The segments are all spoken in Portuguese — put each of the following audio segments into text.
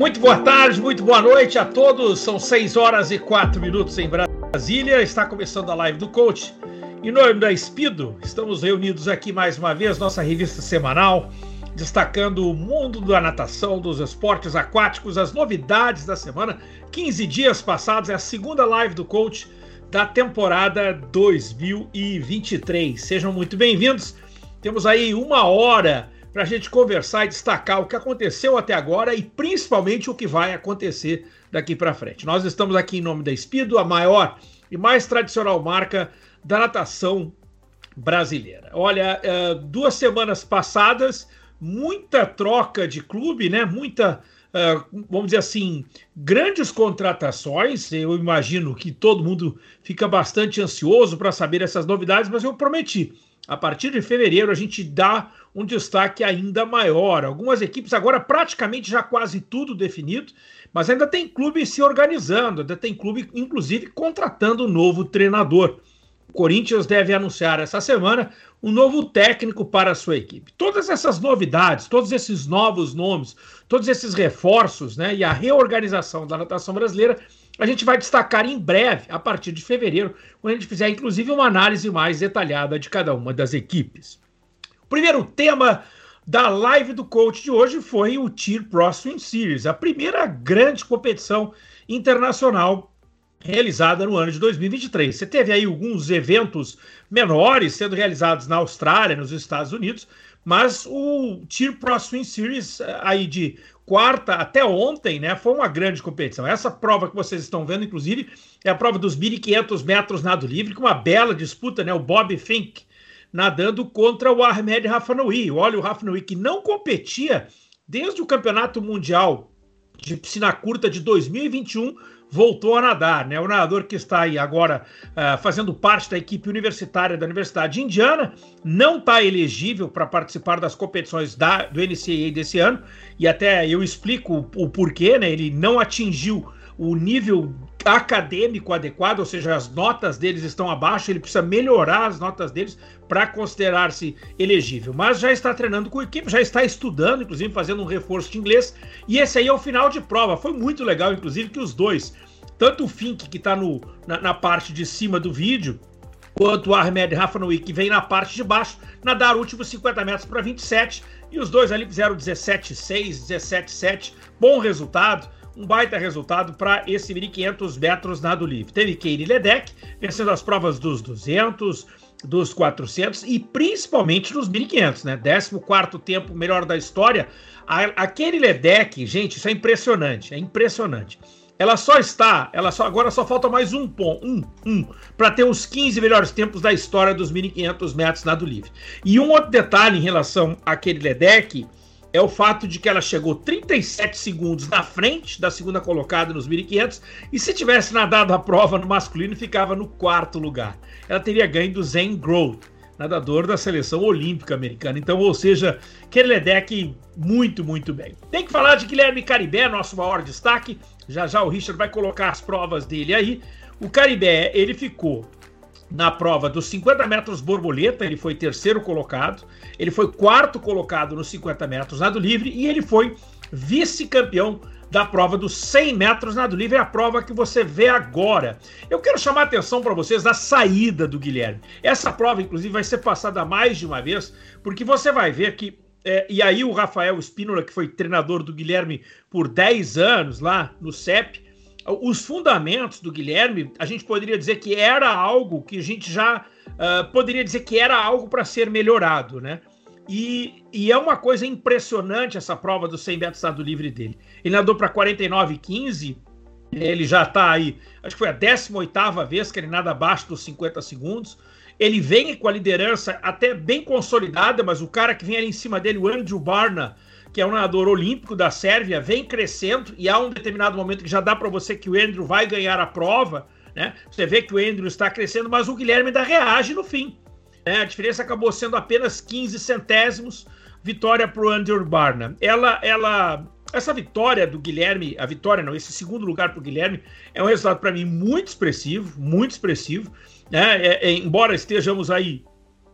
Muito boa tarde, muito boa noite a todos. São 6 horas e 4 minutos em Brasília. Está começando a live do coach. Em nome da Espido, estamos reunidos aqui mais uma vez, nossa revista semanal, destacando o mundo da natação, dos esportes aquáticos, as novidades da semana. 15 dias passados, é a segunda live do coach da temporada 2023. Sejam muito bem-vindos. Temos aí uma hora para a gente conversar e destacar o que aconteceu até agora e principalmente o que vai acontecer daqui para frente. Nós estamos aqui em nome da Espido, a maior e mais tradicional marca da natação brasileira. Olha, é, duas semanas passadas, muita troca de clube, né? Muita, é, vamos dizer assim, grandes contratações. Eu imagino que todo mundo fica bastante ansioso para saber essas novidades, mas eu prometi. A partir de fevereiro a gente dá um destaque ainda maior. Algumas equipes agora praticamente já quase tudo definido, mas ainda tem clube se organizando, ainda tem clube, inclusive, contratando um novo treinador. O Corinthians deve anunciar essa semana um novo técnico para a sua equipe. Todas essas novidades, todos esses novos nomes, todos esses reforços né, e a reorganização da natação brasileira, a gente vai destacar em breve, a partir de fevereiro, quando a gente fizer inclusive uma análise mais detalhada de cada uma das equipes primeiro tema da live do coach de hoje foi o Tier Pro Swim Series, a primeira grande competição internacional realizada no ano de 2023. Você teve aí alguns eventos menores sendo realizados na Austrália, nos Estados Unidos, mas o Tier Pro Swim Series eh, aí de quarta até ontem, né, foi uma grande competição. Essa prova que vocês estão vendo, inclusive, é a prova dos 1.500 metros nado livre, com uma bela disputa, né, o Bob Fink nadando contra o Ahmed Rafanoui. Olha, o Rafanoui que não competia desde o Campeonato Mundial de Piscina Curta de 2021 voltou a nadar, né? O nadador que está aí agora uh, fazendo parte da equipe universitária da Universidade Indiana não está elegível para participar das competições da, do NCAA desse ano e até eu explico o, o porquê, né? Ele não atingiu o nível acadêmico adequado, ou seja, as notas deles estão abaixo, ele precisa melhorar as notas deles para considerar-se elegível. Mas já está treinando com a equipe, já está estudando, inclusive fazendo um reforço de inglês, e esse aí é o final de prova. Foi muito legal, inclusive, que os dois, tanto o Fink, que está na, na parte de cima do vídeo, quanto o Ahmed Rafanoui, que vem na parte de baixo, nadar últimos 50 metros para 27, e os dois ali fizeram 17,6, 17,7, bom resultado um baita resultado para esse 1.500 metros nado livre. Teve Keire Ledeck vencendo as provas dos 200, dos 400 e principalmente nos 1.500, né? 14 tempo melhor da história. Aquele Ledeck, gente, isso é impressionante, é impressionante. Ela só está, ela só agora só falta mais um ponto, um, um, para ter os 15 melhores tempos da história dos 1.500 metros nado livre. E um outro detalhe em relação àquele Ledeck é o fato de que ela chegou 37 segundos na frente da segunda colocada nos 1500 e se tivesse nadado a prova no masculino ficava no quarto lugar. Ela teria ganho do Zen Groth, nadador da seleção olímpica americana. Então, ou seja, Kerledek muito, muito bem. Tem que falar de Guilherme Caribé, nosso maior destaque. Já já o Richard vai colocar as provas dele aí. O Caribé, ele ficou na prova dos 50 metros borboleta, ele foi terceiro colocado, ele foi quarto colocado nos 50 metros nado livre e ele foi vice-campeão da prova dos 100 metros nado livre, é a prova que você vê agora. Eu quero chamar a atenção para vocês da saída do Guilherme. Essa prova, inclusive, vai ser passada mais de uma vez, porque você vai ver que é, e aí o Rafael Espínola, que foi treinador do Guilherme por 10 anos lá no CEP, os fundamentos do Guilherme, a gente poderia dizer que era algo que a gente já uh, poderia dizer que era algo para ser melhorado, né? E, e, é uma coisa impressionante essa prova do 100 metros estado livre dele. Ele nadou para 49,15, ele já está aí, acho que foi a 18 vez que ele nada abaixo dos 50 segundos. Ele vem com a liderança até bem consolidada, mas o cara que vem ali em cima dele, o Andrew Barna, que é um nadador olímpico da Sérvia, vem crescendo e há um determinado momento que já dá para você que o Andrew vai ganhar a prova, né? Você vê que o Andrew está crescendo, mas o Guilherme ainda reage no fim. Né? A diferença acabou sendo apenas 15 centésimos, vitória para o Andrew Barna. Ela, ela, essa vitória do Guilherme, a vitória não, esse segundo lugar para o Guilherme é um resultado para mim muito expressivo, muito expressivo. Né? É, é, embora estejamos aí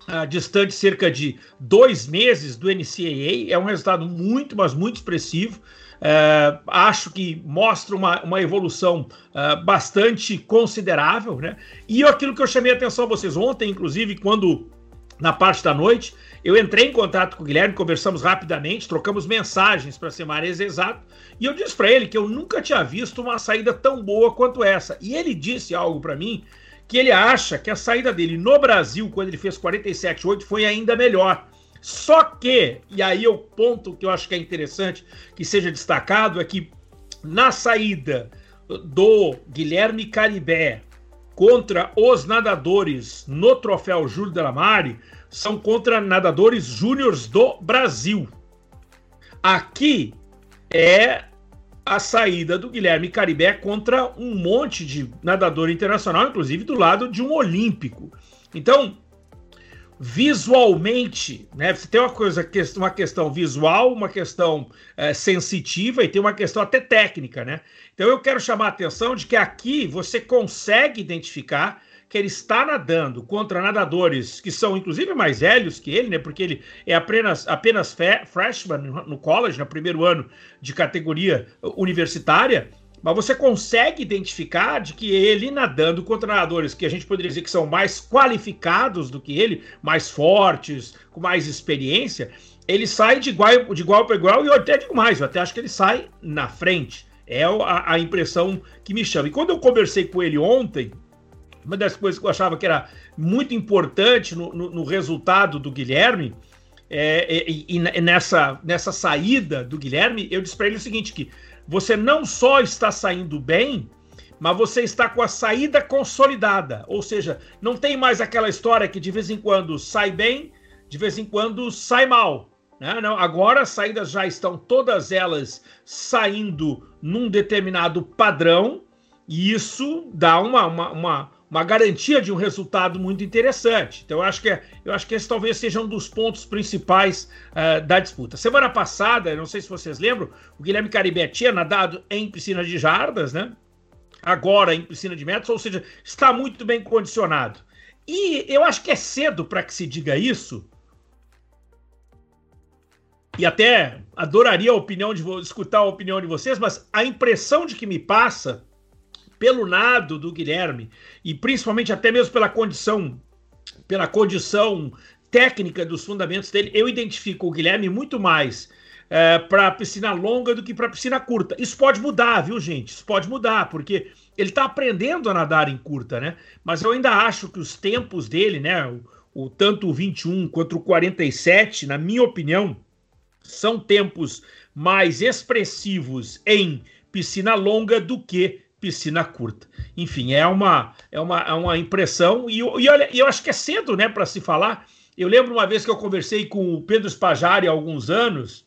uh, distante cerca de dois meses do NCAA, é um resultado muito, mas muito expressivo. Uh, acho que mostra uma, uma evolução uh, bastante considerável, né? E aquilo que eu chamei a atenção a vocês ontem, inclusive, quando na parte da noite, eu entrei em contato com o Guilherme, conversamos rapidamente, trocamos mensagens para ser mais exato, e eu disse para ele que eu nunca tinha visto uma saída tão boa quanto essa. E ele disse algo para mim que ele acha que a saída dele no Brasil, quando ele fez 47,8, foi ainda melhor. Só que, e aí o ponto que eu acho que é interessante que seja destacado é que na saída do Guilherme Caribé contra os nadadores no troféu Júlio Delamare são contra nadadores júniores do Brasil. Aqui é a saída do Guilherme Caribé contra um monte de nadador internacional, inclusive do lado de um olímpico. Então, visualmente, né? Você tem uma coisa, uma questão visual, uma questão é, sensitiva e tem uma questão até técnica, né? Então eu quero chamar a atenção de que aqui você consegue identificar que ele está nadando contra nadadores que são inclusive mais velhos que ele, né? Porque ele é apenas, apenas freshman no college, no primeiro ano de categoria universitária. Mas você consegue identificar de que ele nadando contra nadadores que a gente poderia dizer que são mais qualificados do que ele, mais fortes, com mais experiência, ele sai de igual, de igual para igual e eu até digo mais, eu até acho que ele sai na frente. É a, a impressão que me chama. E quando eu conversei com ele ontem, uma das coisas que eu achava que era muito importante no, no, no resultado do Guilherme, é, é, e, e, nessa, nessa saída do Guilherme, eu disse para ele o seguinte: que você não só está saindo bem, mas você está com a saída consolidada. Ou seja, não tem mais aquela história que de vez em quando sai bem, de vez em quando sai mal. Né? Não, agora as saídas já estão todas elas saindo num determinado padrão, e isso dá uma, uma, uma uma garantia de um resultado muito interessante. Então, eu acho que, é, eu acho que esse talvez seja um dos pontos principais uh, da disputa. Semana passada, não sei se vocês lembram, o Guilherme Caribé tinha nadado em piscina de jardas, né? Agora em piscina de metros, ou seja, está muito bem condicionado. E eu acho que é cedo para que se diga isso. E até adoraria a opinião de escutar a opinião de vocês, mas a impressão de que me passa pelo nado do Guilherme e principalmente até mesmo pela condição, pela condição técnica dos fundamentos dele, eu identifico o Guilherme muito mais é, para piscina longa do que para piscina curta. Isso pode mudar, viu, gente? Isso pode mudar, porque ele está aprendendo a nadar em curta, né? Mas eu ainda acho que os tempos dele, né? O, o, tanto o 21 quanto o 47, na minha opinião, são tempos mais expressivos em piscina longa do que piscina curta. Enfim, é uma, é uma, é uma impressão, e, e olha, eu acho que é cedo né, para se falar. Eu lembro uma vez que eu conversei com o Pedro Spajari há alguns anos,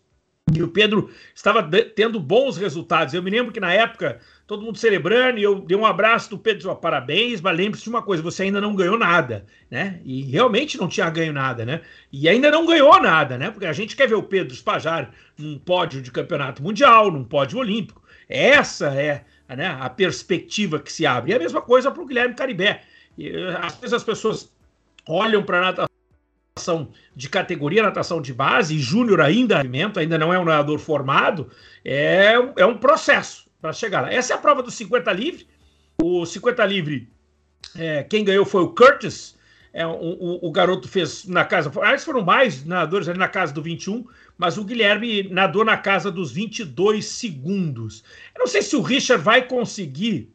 e o Pedro estava tendo bons resultados. Eu me lembro que na época, todo mundo celebrando, e eu dei um abraço do Pedro, parabéns, mas lembre-se de uma coisa, você ainda não ganhou nada, né? E realmente não tinha ganho nada, né? E ainda não ganhou nada, né? Porque a gente quer ver o Pedro Spajari num pódio de campeonato mundial, num pódio olímpico. Essa é né, a perspectiva que se abre. E a mesma coisa para o Guilherme Caribé. E, às vezes as pessoas olham para a natação de categoria, natação de base, e júnior ainda, ainda não é um nadador formado, é, é um processo para chegar lá. Essa é a prova do 50 livre. O 50 livre, é, quem ganhou foi o Curtis. É, o, o, garoto fez na casa. Aliás, foram mais nadadores ali na casa do 21 mas o Guilherme nadou na casa dos 22 segundos. Eu não sei se o Richard vai conseguir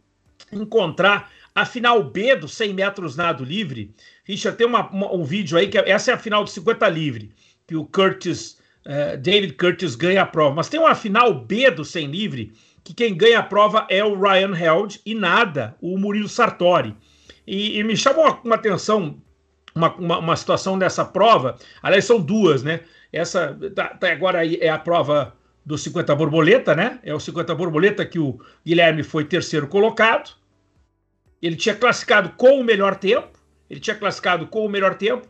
encontrar a final B do 100 metros nado livre. Richard, tem uma, uma, um vídeo aí, que é, essa é a final do 50 livre, que o Curtis, uh, David Curtis ganha a prova. Mas tem uma final B do 100 livre, que quem ganha a prova é o Ryan Held e nada, o Murilo Sartori. E, e me chamou uma, atenção uma, uma, uma, situação dessa prova, aliás, são duas, né? Essa tá, tá agora é a prova do 50 borboleta, né? É o 50 borboleta que o Guilherme foi terceiro colocado. Ele tinha classificado com o melhor tempo, ele tinha classificado com o melhor tempo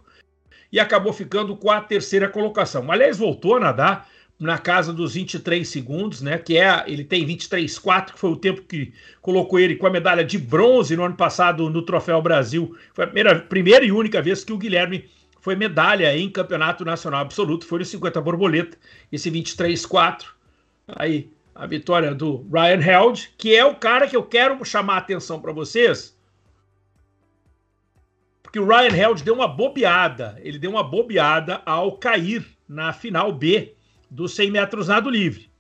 e acabou ficando com a terceira colocação. Aliás, voltou a nadar na casa dos 23 segundos, né? Que é, ele tem 23,4, que foi o tempo que colocou ele com a medalha de bronze no ano passado no Troféu Brasil. Foi a primeira, primeira e única vez que o Guilherme foi medalha em campeonato nacional absoluto, foi no 50 borboleta, esse 23-4. Aí, a vitória do Ryan Held, que é o cara que eu quero chamar a atenção para vocês, porque o Ryan Held deu uma bobeada, ele deu uma bobeada ao cair na final B dos 100 metros nado livre.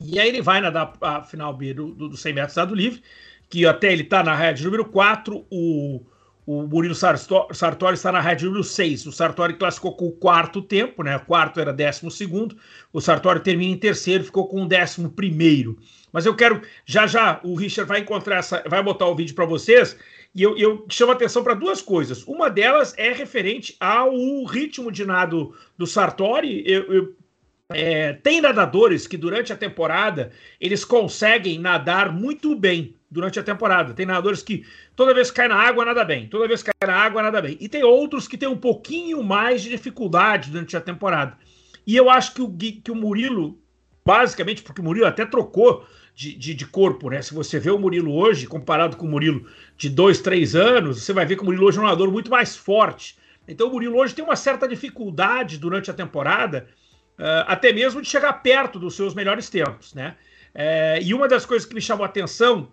E aí ele vai nadar a final B do, do, do 100 metros nado livre, que até ele está na rede número 4, o o Murilo Sartori está na rede número 6. O Sartori classificou com o quarto tempo, né? O quarto era décimo segundo. O Sartori termina em terceiro, ficou com o décimo primeiro. Mas eu quero, já já, o Richard vai encontrar essa, vai botar o vídeo para vocês. E eu, eu chamo atenção para duas coisas. Uma delas é referente ao ritmo de nado do Sartori. Eu, eu, é, tem nadadores que durante a temporada eles conseguem nadar muito bem durante a temporada. Tem nadadores que toda vez que cai na água nada bem, toda vez que cai na água nada bem. E tem outros que têm um pouquinho mais de dificuldade durante a temporada. E eu acho que o, que o Murilo, basicamente, porque o Murilo até trocou de, de, de, corpo, né? Se você vê o Murilo hoje, comparado com o Murilo de dois, três anos, você vai ver que o Murilo hoje é um nadador muito mais forte. Então o Murilo hoje tem uma certa dificuldade durante a temporada, até mesmo de chegar perto dos seus melhores tempos, né? Uh, e uma das coisas que me chamou a atenção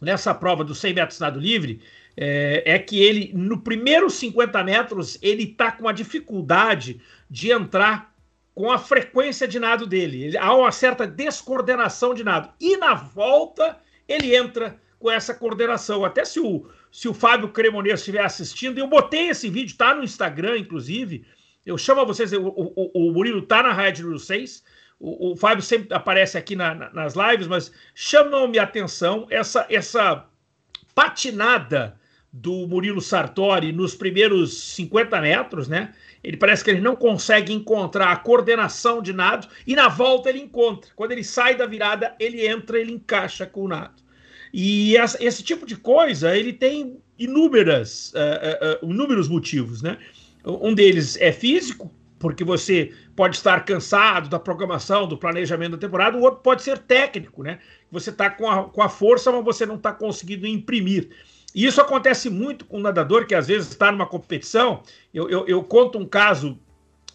nessa prova dos 100 metros nado livre é, é, que ele, no primeiro 50 metros, ele está com a dificuldade de entrar com a frequência de nado dele. Ele, há uma certa descoordenação de nado. E na volta, ele entra com essa coordenação. Até se o, se o Fábio Cremonês estiver assistindo, eu botei esse vídeo, está no Instagram, inclusive. Eu chamo a vocês, o, o, o Murilo está na Rádio número 6. O, o Fábio sempre aparece aqui na, na, nas lives, mas chamam-me a atenção essa, essa patinada do Murilo Sartori nos primeiros 50 metros, né? Ele parece que ele não consegue encontrar a coordenação de nado e na volta ele encontra. Quando ele sai da virada, ele entra, ele encaixa com o nado. E essa, esse tipo de coisa, ele tem inúmeras, uh, uh, uh, inúmeros motivos, né? Um deles é físico, porque você pode estar cansado da programação, do planejamento da temporada, o outro pode ser técnico, né? Você está com a, com a força, mas você não está conseguindo imprimir. E isso acontece muito com o nadador que às vezes está numa competição. Eu, eu, eu, conto um caso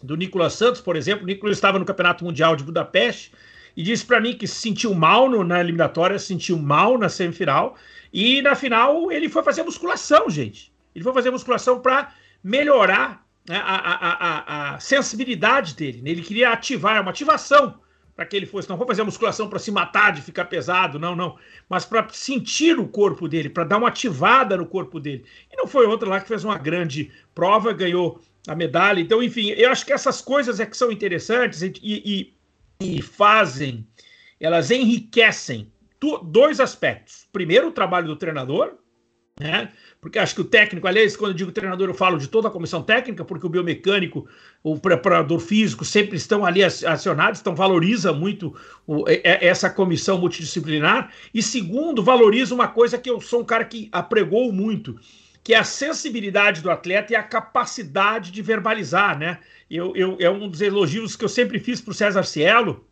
do Nicolas Santos, por exemplo. O Nicolas estava no Campeonato Mundial de Budapeste e disse para mim que se sentiu mal no, na eliminatória, se sentiu mal na semifinal. E na final ele foi fazer musculação, gente. Ele foi fazer musculação para melhorar né, a, a, a, a, sensibilidade dele. Né? Ele queria ativar, é uma ativação para que ele fosse. Não vou fazer musculação para se matar de ficar pesado, não, não. Mas para sentir o corpo dele, para dar uma ativada no corpo dele. E não foi outra lá que fez uma grande prova, ganhou a medalha. Então, enfim, eu acho que essas coisas é que são interessantes e, e, e fazem, elas enriquecem dois aspectos. Primeiro, o trabalho do treinador, né? Porque acho que o técnico, aliás, quando eu digo treinador, eu falo de toda a comissão técnica, porque o biomecânico, o preparador físico sempre estão ali acionados, então valoriza muito o, essa comissão multidisciplinar. E segundo, valoriza uma coisa que eu sou um cara que apregou muito, que é a sensibilidade do atleta e a capacidade de verbalizar, né? Eu, eu, é um dos elogios que eu sempre fiz para o César Cielo,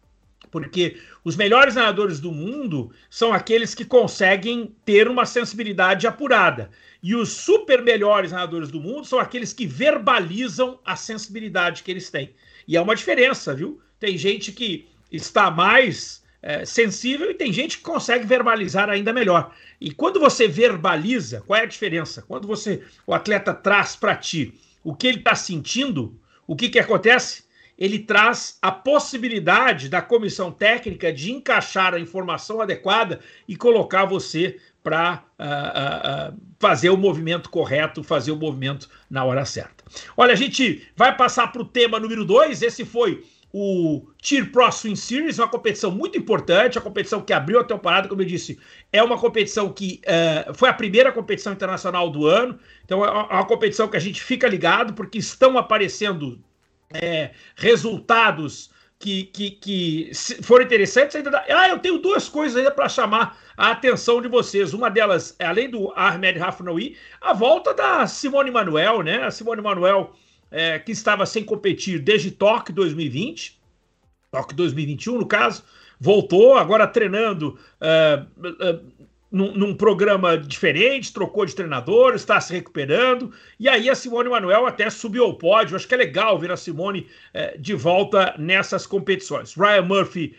porque os melhores nadadores do mundo são aqueles que conseguem ter uma sensibilidade apurada. E os super melhores nadadores do mundo são aqueles que verbalizam a sensibilidade que eles têm. E é uma diferença, viu? Tem gente que está mais é, sensível e tem gente que consegue verbalizar ainda melhor. E quando você verbaliza, qual é a diferença? Quando você o atleta traz para ti o que ele está sentindo, o que, que acontece? Ele traz a possibilidade da comissão técnica de encaixar a informação adequada e colocar você para uh, uh, uh, fazer o movimento correto, fazer o movimento na hora certa. Olha, a gente vai passar para o tema número 2. Esse foi o Tier Pro Swing Series, uma competição muito importante, a competição que abriu a temporada, como eu disse, é uma competição que uh, foi a primeira competição internacional do ano, então é uma competição que a gente fica ligado, porque estão aparecendo é, resultados que, que, que foram interessantes. Ainda dá... Ah, eu tenho duas coisas ainda para chamar a atenção de vocês. Uma delas, é, além do Ahmed Rafnaoui, a volta da Simone Manuel, né? A Simone Manuel, é, que estava sem competir desde Tóquio 2020, Tóquio 2021, no caso, voltou, agora treinando. Uh, uh, num, num, programa diferente, trocou de treinador, está se recuperando. E aí a Simone Manuel até subiu ao pódio. Acho que é legal ver a Simone é, de volta nessas competições. Ryan Murphy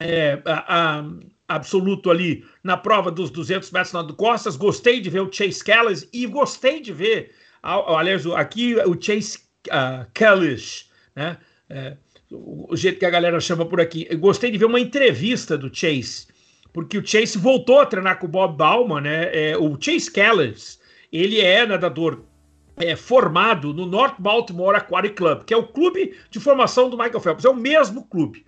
é, a, a, absoluto ali na prova dos 200 metros na do Costas. Gostei de ver o Chase Callis e gostei de ver, aliás, aqui o Chase uh, Callis, né? É, o jeito que a galera chama por aqui. Eu gostei de ver uma entrevista do Chase, porque o Chase voltou a treinar com o Bob Bauman, né? É, o Chase Callis, ele é nadador é, formado no North Baltimore Aquatic Club, que é o clube de formação do Michael Phelps, é o mesmo clube.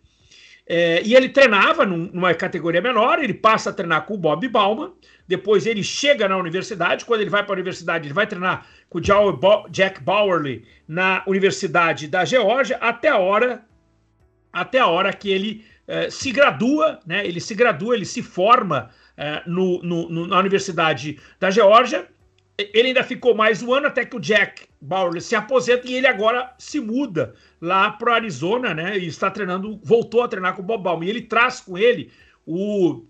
É, e ele treinava num, numa categoria menor, ele passa a treinar com o Bob Bauman, depois ele chega na universidade, quando ele vai para a universidade, ele vai treinar com o Jack Bowerly na Universidade da Geórgia, até a hora, até a hora que ele é, se gradua, né? Ele se gradua, ele se forma é, no, no, na Universidade da Geórgia, ele ainda ficou mais um ano até que o Jack Bauer se aposenta e ele agora se muda lá para o Arizona, né? E está treinando, voltou a treinar com o Bob Bauman. E ele traz com ele o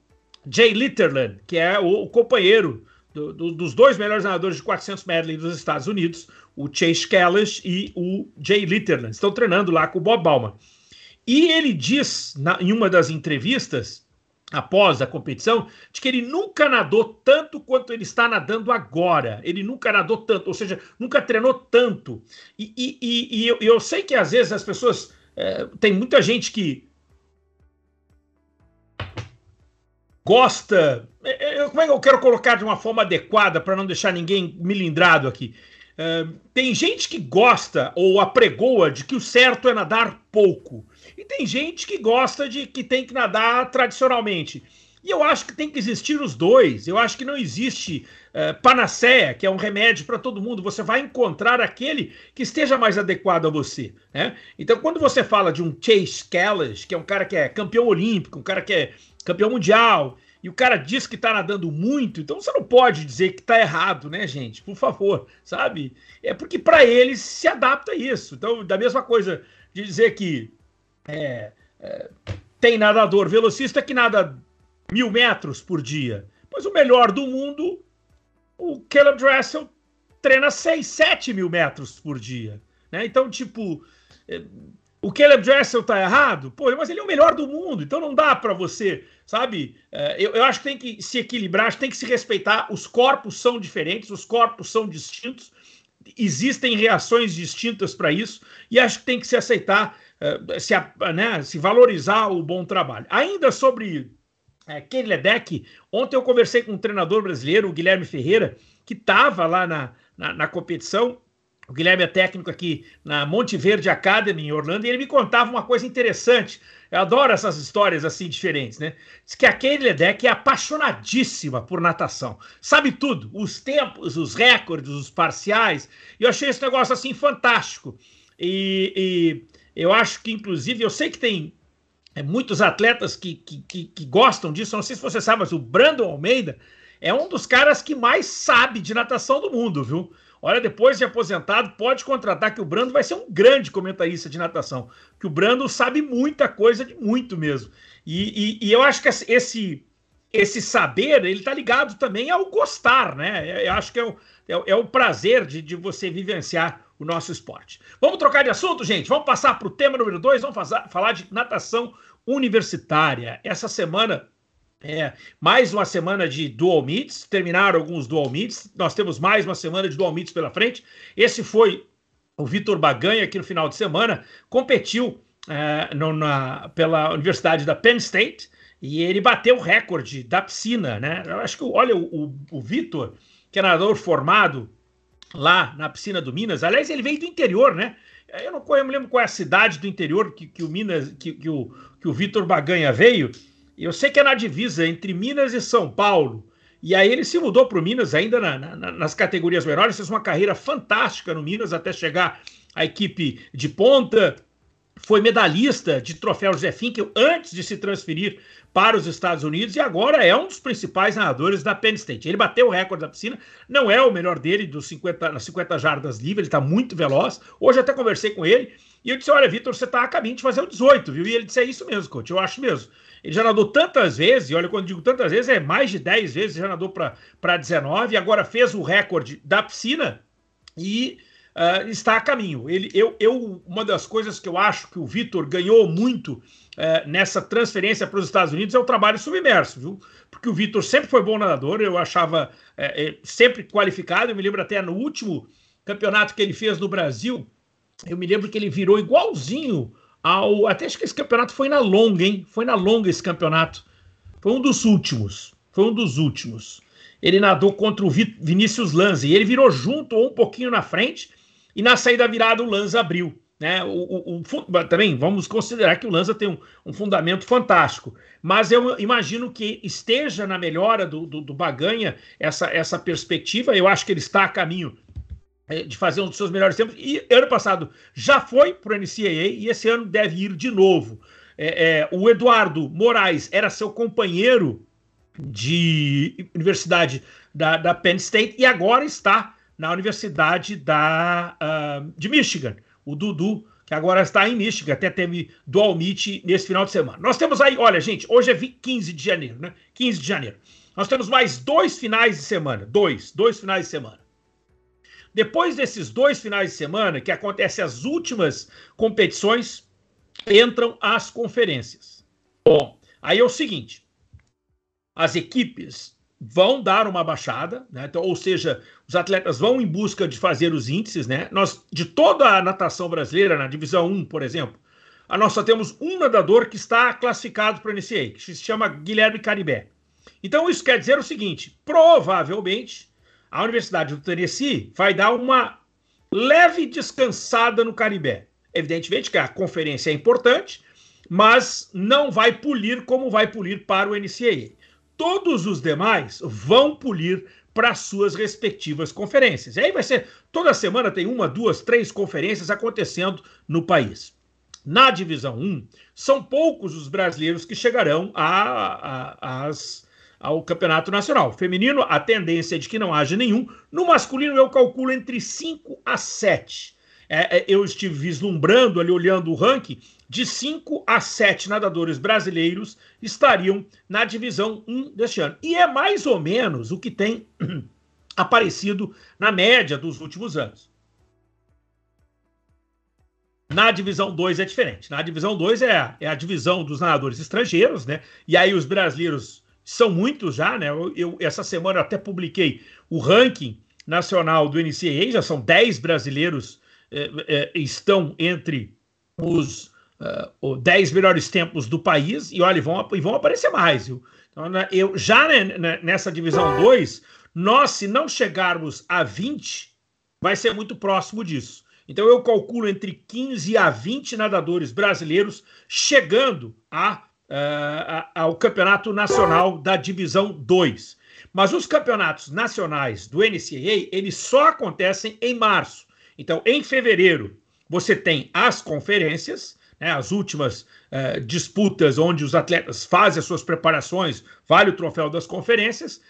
Jay Litterland, que é o, o companheiro do, do, dos dois melhores nadadores de 400 medley dos Estados Unidos, o Chase Kalish e o Jay Litterland. Estão treinando lá com o Bob Bauman. E ele diz na, em uma das entrevistas após a competição, de que ele nunca nadou tanto quanto ele está nadando agora. Ele nunca nadou tanto, ou seja, nunca treinou tanto. E, e, e, e eu, eu, sei que às vezes as pessoas. É, tem muita gente que gosta. É, é, como é que eu quero colocar de uma forma adequada para não deixar ninguém milindrado aqui? Tem gente que gosta ou apregoa de que o certo é nadar pouco. Tem gente que gosta de que tem que nadar tradicionalmente. E eu acho que tem que existir os dois. Eu acho que não existe uh, panaceia, que é um remédio para todo mundo. Você vai encontrar aquele que esteja mais adequado a você. Né? Então, quando você fala de um Chase Callis, que é um cara que é campeão olímpico, um cara que é campeão mundial, e o cara diz que está nadando muito, então você não pode dizer que está errado, né, gente? Por favor, sabe? É porque para ele se adapta a isso. Então, da mesma coisa de dizer que é, é, tem nadador velocista que nada mil metros por dia. Pois o melhor do mundo, o Caleb Dressel, treina 6, 7 mil metros por dia. Né? Então, tipo, é, o Caleb Dressel tá errado? Pô, mas ele é o melhor do mundo, então não dá para você, sabe? É, eu, eu, acho que tem que se equilibrar, tem que se respeitar. Os corpos são diferentes, os corpos são distintos, existem reações distintas para isso, e acho que tem que se aceitar se, né, se valorizar o bom trabalho. Ainda sobre é, Kelly Ledeck, ontem eu conversei com um treinador brasileiro, o Guilherme Ferreira, que estava lá na, na, na, competição. O Guilherme é técnico aqui na Monte Verde Academy, em Orlando, e ele me contava uma coisa interessante. Eu adoro essas histórias assim diferentes, né? Diz que a Kelly Ledeck é apaixonadíssima por natação. Sabe tudo, os tempos, os recordes, os parciais. E eu achei esse negócio assim fantástico. E, e eu acho que, inclusive, eu sei que tem é, muitos atletas que, que, que, que gostam disso. não sei se você sabe, mas o Brandon Almeida é um dos caras que mais sabe de natação do mundo, viu? Olha, depois de aposentado, pode contratar que o Brando vai ser um grande comentarista de natação. Que o Brando sabe muita coisa, de muito mesmo. E, e, e eu acho que esse, esse saber, ele tá ligado também ao gostar, né? Eu acho que é o, é, é o prazer de, de você vivenciar o nosso esporte. Vamos trocar de assunto, gente? Vamos passar para o tema número dois, vamos fazer, falar de natação universitária. Essa semana é mais uma semana de dual meets, terminaram alguns dual meets, nós temos mais uma semana de dual meets pela frente. Esse foi o Vitor Baganha, que no final de semana competiu é, no, na, pela Universidade da Penn State e ele bateu o recorde da piscina, né? Eu acho que, olha, o, o, o Vitor, que é nadador formado lá na piscina do Minas. Aliás, ele veio do interior, né? Eu não eu lembro qual é a cidade do interior que, que o Minas, que, que o, que o Vitor Baganha veio. Eu sei que é na divisa entre Minas e São Paulo. E aí ele se mudou para o Minas ainda na, na, nas categorias menores, fez uma carreira fantástica no Minas até chegar à equipe de ponta. Foi medalhista de troféu José Finkel antes de se transferir para os Estados Unidos e agora é um dos principais nadadores da Penn State. Ele bateu o recorde da piscina, não é o melhor dele dos 50, nas 50 jardas livres, ele está muito veloz. Hoje até conversei com ele e eu disse: Olha, Vitor, você está a caminho de fazer o 18, viu? E ele disse: É isso mesmo, coach, eu acho mesmo. Ele já nadou tantas vezes, e olha, quando digo tantas vezes, é mais de 10 vezes, já nadou para 19, agora fez o recorde da piscina e uh, está a caminho. Ele, eu, eu, uma das coisas que eu acho que o Vitor ganhou muito é, nessa transferência para os Estados Unidos é o trabalho submerso, viu? Porque o Vitor sempre foi bom nadador, eu achava é, é, sempre qualificado. Eu me lembro até no último campeonato que ele fez no Brasil, eu me lembro que ele virou igualzinho ao. Até acho que esse campeonato foi na longa, hein? Foi na longa esse campeonato. Foi um dos últimos. Foi um dos últimos. Ele nadou contra o Vinícius Lanza e ele virou junto ou um pouquinho na frente. E na saída virada o Lanza abriu. Né? O, o, o, também vamos considerar que o Lanza tem um, um, fundamento fantástico, mas eu imagino que esteja na melhora do, do, do, Baganha essa, essa perspectiva. Eu acho que ele está a caminho é, de fazer um dos seus melhores tempos. E ano passado já foi para o NCAA e esse ano deve ir de novo. É, é, o Eduardo Moraes era seu companheiro de universidade da, da Penn State e agora está na Universidade da, uh, de Michigan o Dudu, que agora está em Michigan, até teve dual meet nesse final de semana. Nós temos aí, olha, gente, hoje é 15 de janeiro, né? 15 de janeiro. Nós temos mais dois finais de semana, dois, dois finais de semana. Depois desses dois finais de semana, que acontecem as últimas competições, entram as conferências. Bom, aí é o seguinte: as equipes vão dar uma baixada, né? Então, ou seja, os atletas vão em busca de fazer os índices, né? Nós, de toda a natação brasileira, na divisão 1, por exemplo, nós só temos um nadador que está classificado para o NCA, que se chama Guilherme Caribé. Então, isso quer dizer o seguinte: provavelmente a Universidade do Tennessee vai dar uma leve descansada no Caribé. Evidentemente que a conferência é importante, mas não vai polir como vai polir para o NCAA todos os demais vão polir para suas respectivas conferências. E aí vai ser toda semana tem uma, duas, três conferências acontecendo no país. Na divisão 1, são poucos os brasileiros que chegarão a, a, as, ao campeonato nacional. Feminino, a tendência é de que não haja nenhum. No masculino, eu calculo entre 5 a 7. É, é, eu estive vislumbrando ali, olhando o ranking, de 5 a 7 nadadores brasileiros estariam na divisão 1 deste ano. E é mais ou menos o que tem aparecido na média dos últimos anos. Na divisão 2 é diferente. Na divisão 2 é, a, é a divisão dos nadadores estrangeiros, né? E aí os brasileiros são muitos já, né? Eu, eu, essa semana eu até publiquei o ranking nacional do NCAA, já são 10 brasileiros estão entre os uh, 10 melhores tempos do país, e olha, vão, e vão aparecer mais, viu? Então, eu, já nessa divisão 2, nós, se não chegarmos a 20, vai ser muito próximo disso. Então eu calculo entre 15 a 20 nadadores brasileiros chegando a, uh, ao campeonato nacional da divisão 2. Mas os campeonatos nacionais do NCAA, eles só acontecem em março. Então, em fevereiro, você tem as conferências, né, as últimas uh, disputas onde os atletas fazem as suas preparações, vale o troféu das conferências.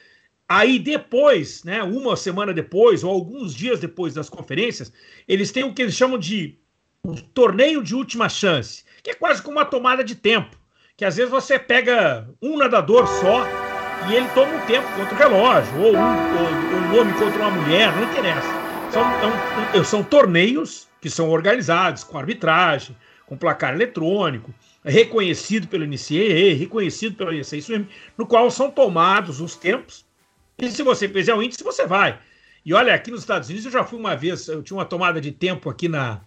Aí depois, né, uma semana depois ou alguns dias depois das conferências, eles têm o que eles chamam de um torneio de última chance, que é quase como uma tomada de tempo, que às vezes você pega um nadador só e ele toma um tempo contra o relógio, ou um, ou um homem contra uma mulher, não interessa. São, é um, são torneios que são organizados com arbitragem, com placar eletrônico, reconhecido pelo NCAA, reconhecido pelo ISA, no qual são tomados os tempos. E se você fizer o índice, você vai. E olha, aqui nos Estados Unidos eu já fui uma vez, eu tinha uma tomada de tempo aqui na,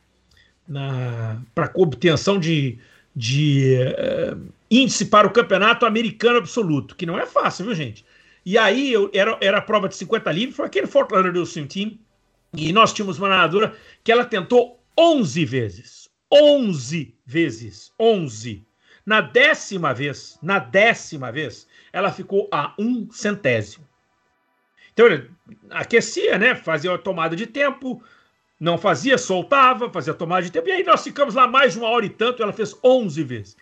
na para obtenção de, de uh, índice para o campeonato americano absoluto, que não é fácil, viu, gente? E aí eu, era, era a prova de 50 livres, foi aquele Fort Lauderdale Swim Team, e nós tínhamos uma nadadora que ela tentou 11 vezes. 11 vezes. 11. Na décima vez, na décima vez, ela ficou a um centésimo. Então, aquecia, né? Fazia a tomada de tempo, não fazia, soltava, fazia a tomada de tempo, e aí nós ficamos lá mais de uma hora e tanto, ela fez 11 vezes.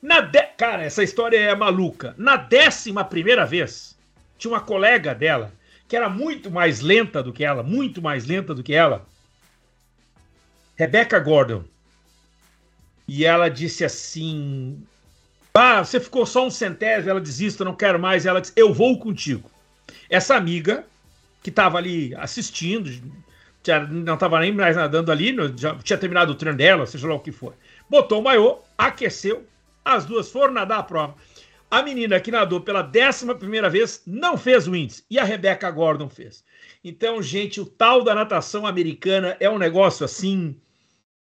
Na de... Cara, essa história é maluca. Na décima primeira vez, tinha uma colega dela, que era muito mais lenta do que ela, muito mais lenta do que ela, Rebecca Gordon e ela disse assim: Ah, você ficou só um centésimo, ela desista, não quero mais. Ela disse: Eu vou contigo. Essa amiga, que estava ali assistindo, não estava nem mais nadando ali, já tinha terminado o treino dela, seja lá o que for. Botou o maiô, aqueceu, as duas foram nadar a prova. A menina que nadou pela décima primeira vez não fez o índice e a Rebecca Gordon fez. Então, gente, o tal da natação americana é um negócio assim,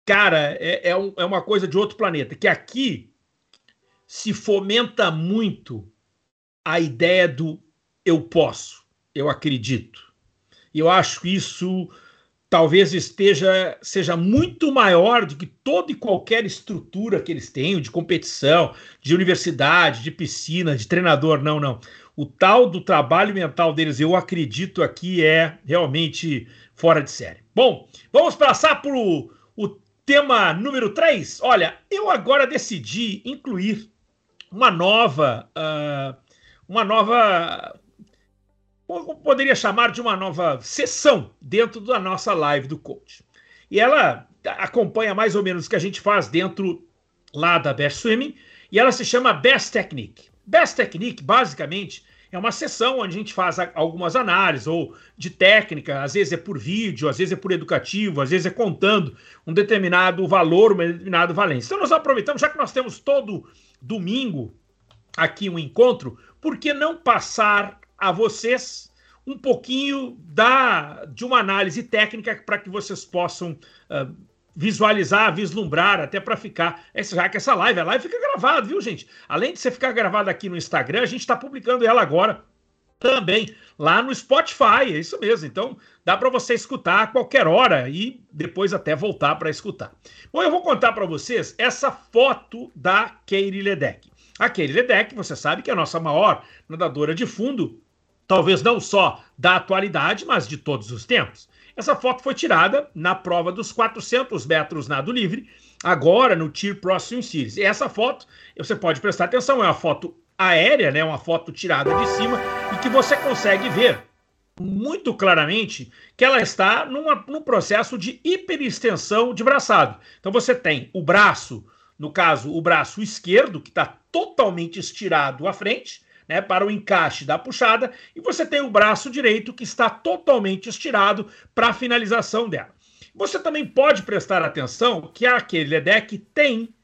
cara, é, é, um, é uma coisa de outro planeta. Que aqui se fomenta muito a ideia do eu posso, eu acredito. Eu acho isso talvez esteja seja muito maior do que toda e qualquer estrutura que eles tenham de competição, de universidade, de piscina, de treinador. Não, não. O tal do trabalho mental deles, eu acredito aqui, é realmente fora de série. Bom, vamos passar para o tema número 3. Olha, eu agora decidi incluir uma nova. Uh, uma nova poderia chamar de uma nova sessão dentro da nossa live do coach. E ela acompanha mais ou menos o que a gente faz dentro lá da Best Swimming, e ela se chama Best Technique. Best Technique, basicamente, é uma sessão onde a gente faz algumas análises, ou de técnica, às vezes é por vídeo, às vezes é por educativo, às vezes é contando um determinado valor, uma determinada valência. Então nós aproveitamos, já que nós temos todo domingo aqui um encontro, por que não passar a vocês um pouquinho da de uma análise técnica para que vocês possam uh, visualizar, vislumbrar, até para ficar. Já que essa live, a live fica gravada, viu, gente? Além de você ficar gravada aqui no Instagram, a gente está publicando ela agora também lá no Spotify, é isso mesmo. Então dá para você escutar a qualquer hora e depois até voltar para escutar. Bom, eu vou contar para vocês essa foto da Keiri Ledeck. A Keiri Ledeck, você sabe que é a nossa maior nadadora de fundo talvez não só da atualidade, mas de todos os tempos. Essa foto foi tirada na prova dos 400 metros nado livre, agora no Tier Pro Swim Series. E essa foto, você pode prestar atenção, é uma foto aérea, né, uma foto tirada de cima e que você consegue ver muito claramente que ela está numa, num processo de hiperextensão de braçado. Então você tem o braço, no caso, o braço esquerdo, que está totalmente estirado à frente, né, para o encaixe da puxada, e você tem o braço direito que está totalmente estirado para a finalização dela. Você também pode prestar atenção que aquele deck tem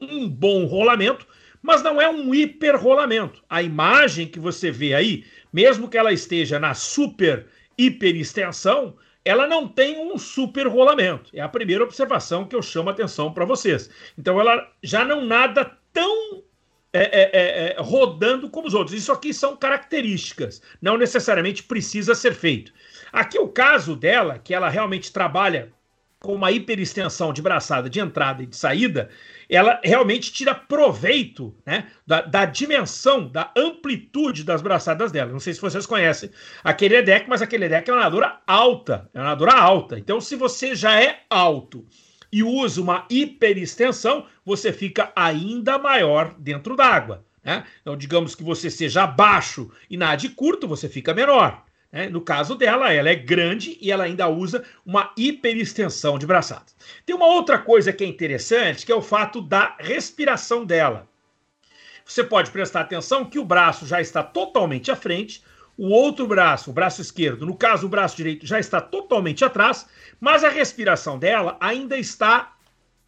um bom rolamento, mas não é um hiper rolamento. A imagem que você vê aí, mesmo que ela esteja na super hiper extensão, ela não tem um super rolamento. É a primeira observação que eu chamo a atenção para vocês. Então ela já não nada tão é, é, é, é, rodando como os outros. Isso aqui são características, não necessariamente precisa ser feito. Aqui o caso dela, que ela realmente trabalha com uma hiperextensão de braçada de entrada e de saída, ela realmente tira proveito né, da, da, dimensão, da amplitude das braçadas dela. Não sei se vocês conhecem aquele EDEC, mas aquele EDEC é uma nadadora alta, é uma nadadora alta. Então, se você já é alto e usa uma hiperextensão, você fica ainda maior dentro d'água. Né? Então, digamos que você seja baixo e nade curto, você fica menor. Né? No caso dela, ela é grande e ela ainda usa uma hiperextensão de braçadas. Tem uma outra coisa que é interessante, que é o fato da respiração dela. Você pode prestar atenção que o braço já está totalmente à frente, o outro braço, o braço esquerdo, no caso o braço direito, já está totalmente atrás, mas a respiração dela ainda está,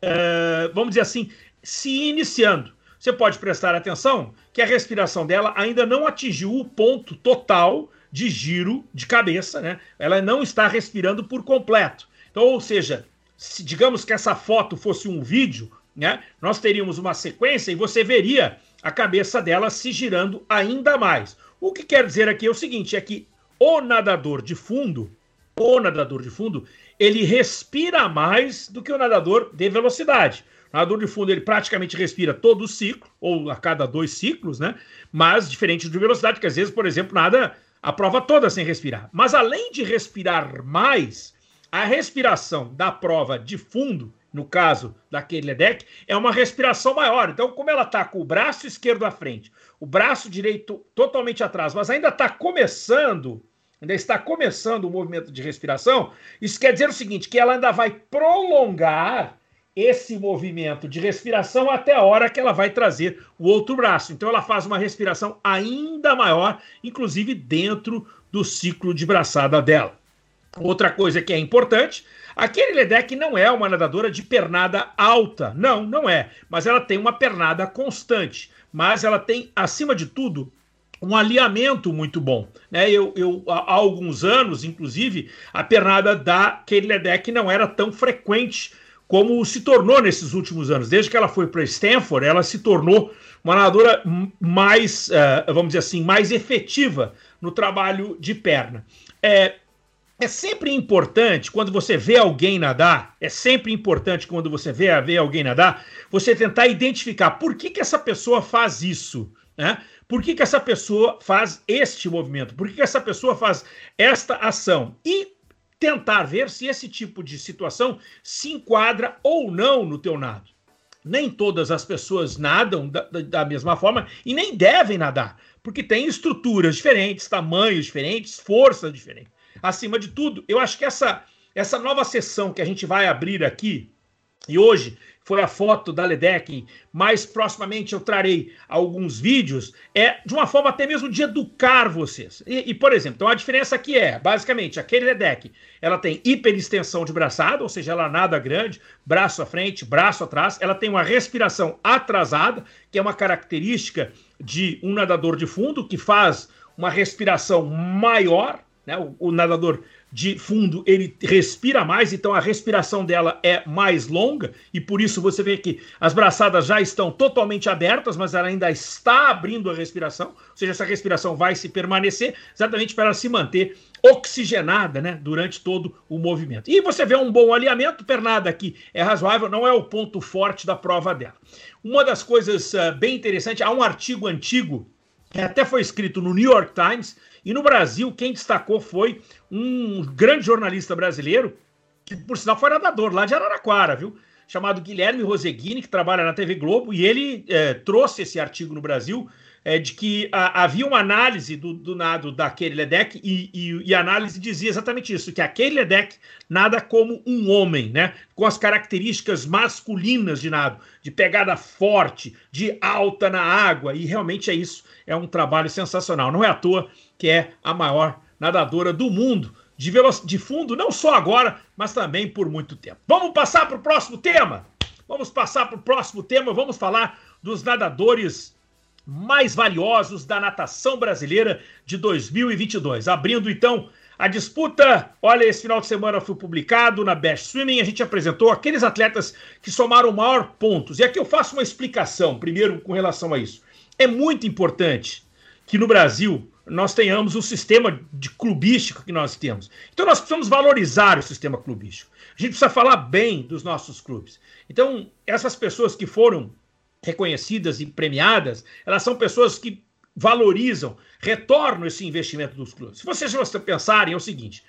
uh, vamos dizer assim, se iniciando. Você pode prestar atenção que a respiração dela ainda não atingiu o ponto total de giro de cabeça, né? Ela não está respirando por completo. Então, ou seja, se digamos que essa foto fosse um vídeo, né? Nós teríamos uma sequência e você veria a cabeça dela se girando ainda mais. O que quer dizer aqui é o seguinte: é que o nadador de fundo, o nadador de fundo, ele respira mais do que o nadador de velocidade. O nadador de fundo ele praticamente respira todo o ciclo, ou a cada dois ciclos, né? Mas diferente de velocidade, que às vezes, por exemplo, nada a prova toda sem respirar. Mas além de respirar mais, a respiração da prova de fundo no caso daquele deck, é uma respiração maior. Então, como ela está com o braço esquerdo à frente, o braço direito totalmente atrás, mas ainda está começando, ainda está começando o movimento de respiração, isso quer dizer o seguinte: que ela ainda vai prolongar esse movimento de respiração até a hora que ela vai trazer o outro braço. Então ela faz uma respiração ainda maior, inclusive dentro do ciclo de braçada dela. Outra coisa que é importante, a Kelly Ledeck não é uma nadadora de pernada alta. Não, não é. Mas ela tem uma pernada constante. Mas ela tem, acima de tudo, um alinhamento muito bom. Né? Eu, eu, há alguns anos, inclusive, a pernada da Kelly Ledeck não era tão frequente como se tornou nesses últimos anos. Desde que ela foi para Stanford, ela se tornou uma nadadora mais, uh, vamos dizer assim, mais efetiva no trabalho de perna. É, é sempre importante quando você vê alguém nadar, é sempre importante quando você vê, vê alguém nadar, você tentar identificar por que, que essa pessoa faz isso, né? Por que, que essa pessoa faz este movimento? Por que, que essa pessoa faz esta ação? E tentar ver se esse tipo de situação se enquadra ou não no teu nado. Nem todas as pessoas nadam da, da, mesma forma e nem devem nadar, porque tem estruturas diferentes, tamanhos diferentes, forças diferentes. Acima de tudo, eu acho que essa, essa nova sessão que a gente vai abrir aqui, e hoje foi a foto da Ledeck. Mais proximamente eu trarei alguns vídeos, é de uma forma até mesmo de educar vocês. E, e por exemplo, então a diferença aqui é, basicamente, aquele Ledeck, ela tem hiperextensão de braçada, ou seja, ela nada grande, braço à frente, braço atrás, ela tem uma respiração atrasada, que é uma característica de um nadador de fundo que faz uma respiração maior, né? O, o nadador de fundo ele respira mais, então a respiração dela é mais longa, e por isso você vê que as braçadas já estão totalmente abertas, mas ela ainda está abrindo a respiração, ou seja, essa respiração vai se permanecer exatamente para ela se manter oxigenada né, durante todo o movimento. E você vê um bom alinhamento, pernada aqui é razoável, não é o ponto forte da prova dela. Uma das coisas uh, bem interessantes, há um artigo antigo que até foi escrito no New York Times, e no Brasil, quem destacou foi um grande jornalista brasileiro, que por sinal foi nadador lá de Araraquara, viu? Chamado Guilherme Roseguini, que trabalha na TV Globo, e ele é, trouxe esse artigo no Brasil é, de que a, havia uma análise do, do nado daquele Ledeck e, e, e, a análise dizia exatamente isso, que aquele Ledeck nada como um homem, né? Com as características masculinas de nado, de pegada forte, de alta na água, e realmente é isso. É um trabalho sensacional. Não é à toa que é a maior nadadora do mundo de, de fundo, não só agora, mas também por muito tempo. Vamos passar para o próximo tema? Vamos passar para o próximo tema, vamos falar dos nadadores mais valiosos da natação brasileira de 2022. Abrindo então a disputa, olha, esse final de semana foi publicado na Best Swimming, a gente apresentou aqueles atletas que somaram maior pontos. E aqui eu faço uma explicação, primeiro, com relação a isso. É muito importante que no Brasil nós tenhamos o sistema de clubístico que nós temos. Então nós precisamos valorizar o sistema clubístico. A gente precisa falar bem dos nossos clubes. Então, essas pessoas que foram reconhecidas e premiadas, elas são pessoas que valorizam, retornam esse investimento dos clubes. Se vocês pensarem, é o seguinte: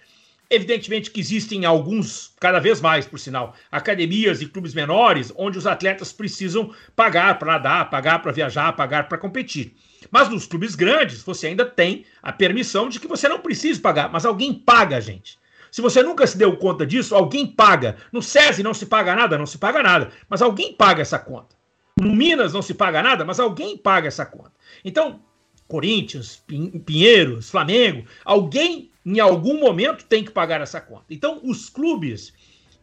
Evidentemente que existem alguns, cada vez mais, por sinal, academias e clubes menores onde os atletas precisam pagar para nadar, pagar para viajar, pagar para competir. Mas nos clubes grandes, você ainda tem a permissão de que você não precise pagar, mas alguém paga, gente. Se você nunca se deu conta disso, alguém paga. No SESI não se paga nada, não se paga nada, mas alguém paga essa conta. No Minas não se paga nada, mas alguém paga essa conta. Então, Corinthians, Pinheiros, Flamengo, alguém em algum momento tem que pagar essa conta. Então, os clubes,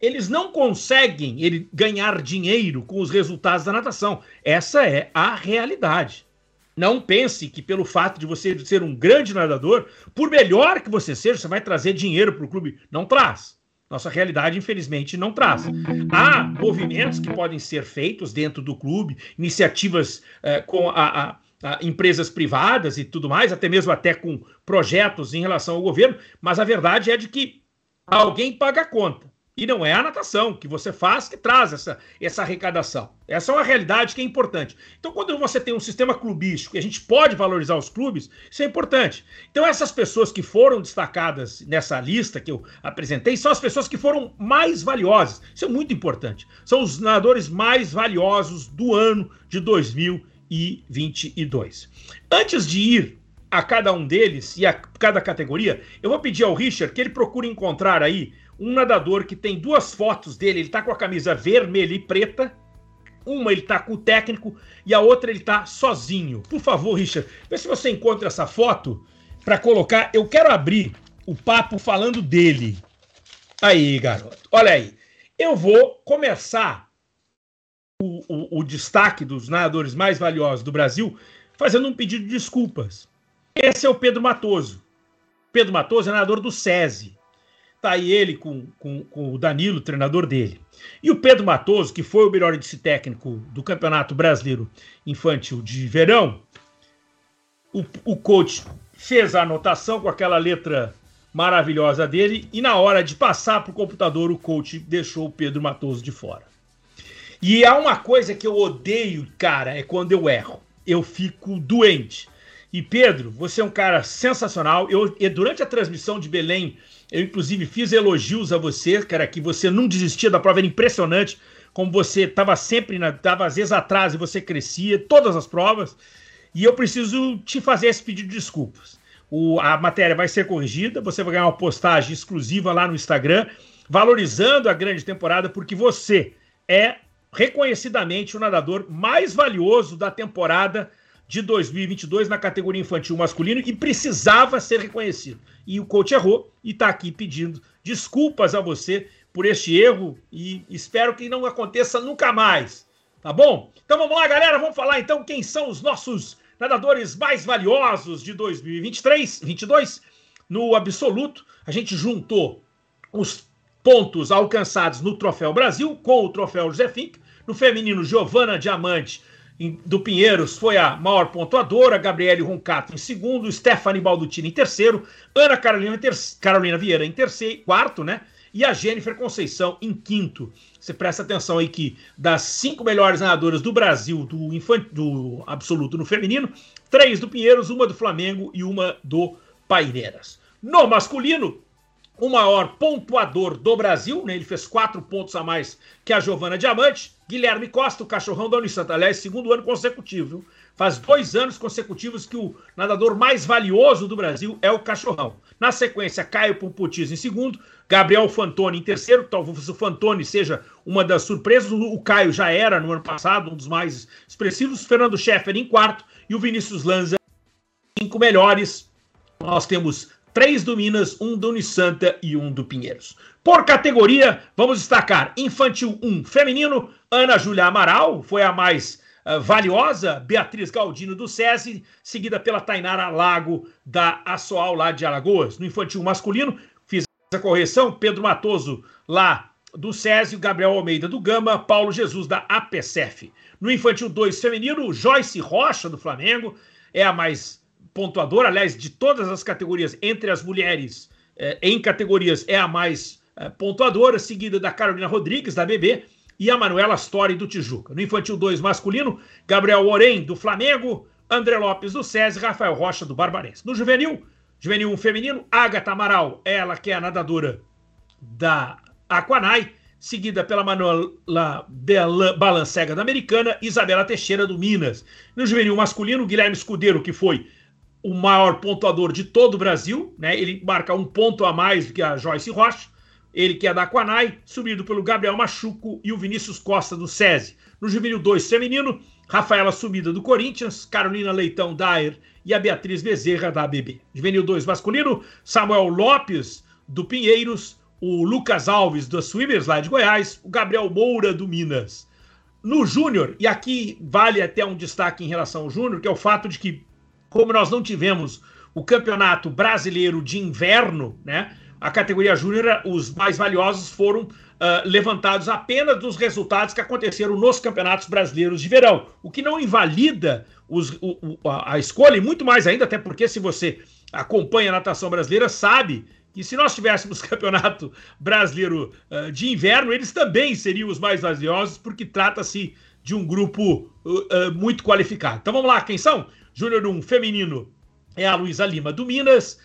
eles não conseguem ele, ganhar dinheiro com os resultados da natação. Essa é a realidade. Não pense que pelo fato de você ser um grande nadador, por melhor que você seja, você vai trazer dinheiro para o clube. Não traz. Nossa realidade, infelizmente, não traz. Há movimentos que podem ser feitos dentro do clube, iniciativas eh, com a, a empresas privadas e tudo mais, até mesmo até com projetos em relação ao governo, mas a verdade é de que alguém paga a conta. E não é a natação que você faz que traz essa, essa arrecadação. Essa é uma realidade que é importante. Então, quando você tem um sistema clubístico e a gente pode valorizar os clubes, isso é importante. Então, essas pessoas que foram destacadas nessa lista que eu apresentei são as pessoas que foram mais valiosas. Isso é muito importante. São os nadadores mais valiosos do ano de 2022. Antes de ir a cada um deles e a cada categoria, eu vou pedir ao Richard que ele procure encontrar aí um nadador que tem duas fotos dele, ele tá com a camisa vermelha e preta, uma ele tá com o técnico e a outra ele tá sozinho. Por favor, Richard, vê se você encontra essa foto para colocar. Eu quero abrir o papo falando dele. Aí, garoto. Olha aí. Eu vou começar o, o, o, destaque dos nadadores mais valiosos do Brasil fazendo um pedido de desculpas. Esse é o Pedro Matoso. Pedro Matoso é nadador do SESI. Tá aí ele com, com, com, o Danilo, treinador dele. E o Pedro Matoso, que foi o melhor índice técnico do Campeonato Brasileiro Infantil de Verão, o, o coach fez a anotação com aquela letra maravilhosa dele e na hora de passar para o computador o coach deixou o Pedro Matoso de fora. E há uma coisa que eu odeio, cara, é quando eu erro. Eu fico doente. E Pedro, você é um cara sensacional. Eu, durante a transmissão de Belém, eu inclusive fiz elogios a você, cara, que você não desistia da prova, era impressionante como você estava sempre, estava às vezes atrás e você crescia, todas as provas. E eu preciso te fazer esse pedido de desculpas. O, a matéria vai ser corrigida, você vai ganhar uma postagem exclusiva lá no Instagram, valorizando a grande temporada, porque você é reconhecidamente o nadador mais valioso da temporada de 2022 na categoria infantil masculino e precisava ser reconhecido. E o coach errou e está aqui pedindo desculpas a você por este erro e espero que não aconteça nunca mais. Tá bom? Então vamos lá, galera. Vamos falar então quem são os nossos nadadores mais valiosos de 2023, 22. No absoluto, a gente juntou os pontos alcançados no Troféu Brasil com o Troféu José Fink. No feminino, Giovana Diamante do Pinheiros foi a maior pontuadora, Gabriele Roncato em segundo, Stephanie Baldutini em terceiro, Ana Carolina, ter Carolina Vieira em terceiro, quarto, né? E a Jennifer Conceição em quinto. Você presta atenção aí que das cinco melhores nadadoras do Brasil do, do absoluto no feminino, três do Pinheiros, uma do Flamengo e uma do Paineiras. No masculino, o maior pontuador do Brasil, né? ele fez quatro pontos a mais que a Giovana Diamante, Guilherme Costa, o cachorrão da Unisanta. Aliás, segundo ano consecutivo. Viu? Faz dois anos consecutivos que o nadador mais valioso do Brasil é o cachorrão. Na sequência, Caio Pompotis em segundo, Gabriel Fantoni em terceiro. Talvez o Fantoni seja uma das surpresas. O Caio já era no ano passado um dos mais expressivos. Fernando Scheffer em quarto e o Vinícius Lanza cinco melhores. Nós temos três do Minas, um do Unisanta e um do Pinheiros. Por categoria, vamos destacar Infantil 1 feminino, Ana Júlia Amaral, foi a mais uh, valiosa, Beatriz Galdino do SESI, seguida pela Tainara Lago da Assoal lá de Alagoas. No Infantil masculino, fiz a correção, Pedro Matoso lá do SESI, Gabriel Almeida do Gama, Paulo Jesus da APCF. No Infantil 2 feminino, Joyce Rocha do Flamengo, é a mais pontuadora, aliás, de todas as categorias, entre as mulheres eh, em categorias, é a mais eh, pontuadora, seguida da Carolina Rodrigues, da BB, e a Manuela Story, do Tijuca. No Infantil 2 masculino, Gabriel Orem, do Flamengo, André Lopes, do SESI, Rafael Rocha, do Barbarense. No Juvenil, Juvenil 1 feminino, Agatha Amaral, ela que é a nadadora da Aquanai, seguida pela Manuela Balancega, da Americana, Isabela Teixeira, do Minas. No Juvenil masculino, Guilherme Escudeiro, que foi o maior pontuador de todo o Brasil, né? Ele marca um ponto a mais do que a Joyce Rocha. Ele que é da Aquanai, subido pelo Gabriel Machuco e o Vinícius Costa do SESI. No Juvenil 2 feminino, Rafaela Sumida do Corinthians, Carolina Leitão Daer e a Beatriz Bezerra da ABB. Juvenil 2 masculino, Samuel Lopes do Pinheiros, o Lucas Alves da Swimmers lá de Goiás, o Gabriel Moura do Minas. No Júnior, e aqui vale até um destaque em relação ao Júnior, que é o fato de que como nós não tivemos o campeonato brasileiro de inverno, né? A categoria júnior, os mais valiosos foram uh, levantados apenas dos resultados que aconteceram nos campeonatos brasileiros de verão, o que não invalida os, o, a, a escolha, e muito mais ainda, até porque se você acompanha a natação brasileira, sabe que se nós tivéssemos campeonato brasileiro uh, de inverno, eles também seriam os mais valiosos, porque trata-se de um grupo uh, uh, muito qualificado. Então vamos lá, quem são? Júnior 1 feminino é a Luísa Lima do Minas,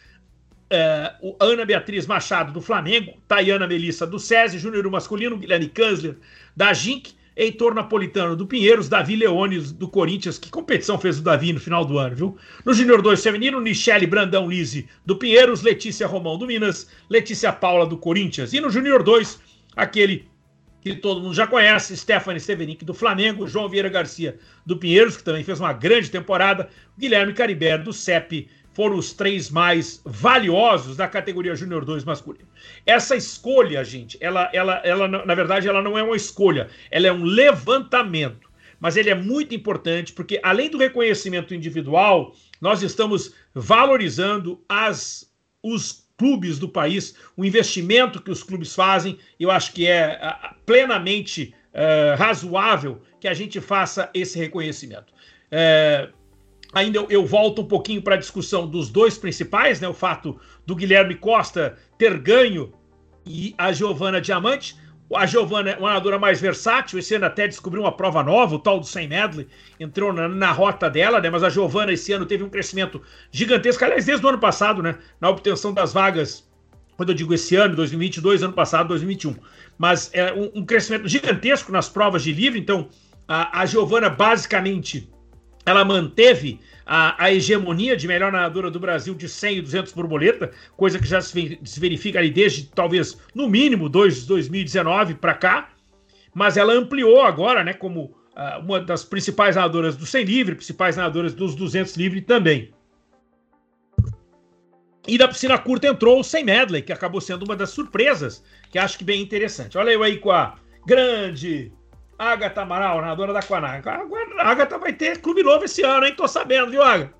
é, o Ana Beatriz Machado do Flamengo, Tayana Melissa do SESI, Júnior 1 masculino, Guilherme Kanzler da GINC, Heitor Napolitano do Pinheiros, Davi Leones do Corinthians. Que competição fez o Davi no final do ano, viu? No Júnior 2 feminino, Michele Brandão Lise do Pinheiros, Letícia Romão do Minas, Letícia Paula do Corinthians. E no Júnior 2, aquele que todo mundo já conhece, Stephanie Sevenic do Flamengo, João Vieira Garcia do Pinheiros, que também fez uma grande temporada, Guilherme Caribé do CEP foram os três mais valiosos da categoria Júnior 2 masculino. Essa escolha, gente, ela, ela, ela, na verdade, ela não é uma escolha, ela é um levantamento. Mas ele é muito importante porque, além do reconhecimento individual, nós estamos valorizando as, os clubes do país, o investimento que os clubes fazem. Eu acho que é plenamente uh, razoável que a gente faça esse reconhecimento. Uh, Ainda eu, eu volto um pouquinho para a discussão dos dois principais, né? O fato do Guilherme Costa ter ganho e a Giovana Diamante. A Giovana é uma nadadora mais versátil, esse ano até descobriu uma prova nova, o tal do 100 medley, entrou na, na, rota dela, né? Mas a Giovana esse ano teve um crescimento gigantesco, aliás, desde o ano passado, né? Na obtenção das vagas, quando eu digo esse ano, 2022, ano passado, 2021. Mas é um, um crescimento gigantesco nas provas de livre, então a, a Giovana basicamente ela manteve a, a, hegemonia de melhor nadadora do Brasil de 100 e 200 borboleta, coisa que já se, se verifica ali desde talvez no mínimo 2, 2019 para cá, mas ela ampliou agora, né, como uh, uma das principais nadadoras do 100 livre, principais nadadoras dos 200 livre também. E da piscina curta entrou o 100 medley, que acabou sendo uma das surpresas, que acho que bem interessante. Olha eu aí com a grande Agatha Amaral, nadadora da Quanac. A Agatha vai ter clube novo esse ano, hein? Tô sabendo, viu, Agatha?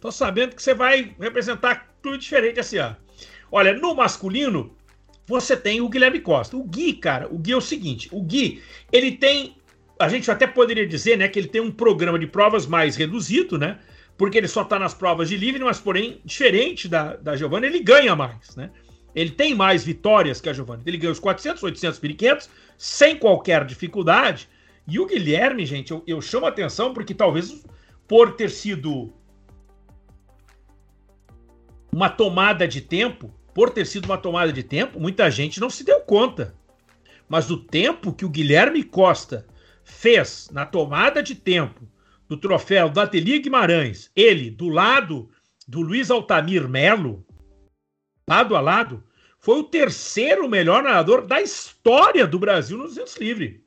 Tô sabendo que você vai representar clube diferente esse ano. Olha, no masculino, você tem o Guilherme Costa. O Gui, cara, o Gui é o seguinte: o Gui, ele tem. A gente até poderia dizer, né, que ele tem um programa de provas mais reduzido, né? Porque ele só tá nas provas de livre, mas porém, diferente da, da Giovanna, ele ganha mais, né? Ele tem mais vitórias que a Giovanna. Ele ganha os 400, 800, 1500 sem qualquer dificuldade. E o Guilherme, gente, eu, eu chamo a atenção porque talvez por ter sido uma tomada de tempo, por ter sido uma tomada de tempo, muita gente não se deu conta. Mas o tempo que o Guilherme Costa fez na tomada de tempo do troféu do Ateliê Guimarães, ele do lado do Luiz Altamir Melo, lado a lado, foi o terceiro melhor nadador da história do Brasil no 200 livre.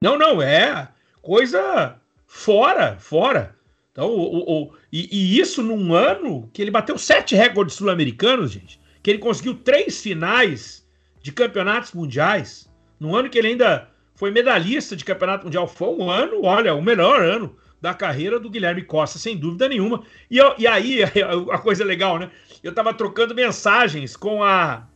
Não, não, é coisa fora, fora. Então, o, o, e, e, isso num ano que ele bateu sete recordes sul-americanos, gente. Que ele conseguiu três finais de campeonatos mundiais. Num ano que ele ainda foi medalhista de campeonato mundial. Foi um ano, olha, o melhor ano da carreira do Guilherme Costa, sem dúvida nenhuma. E, eu, e aí, a coisa legal, né? Eu estava trocando mensagens com a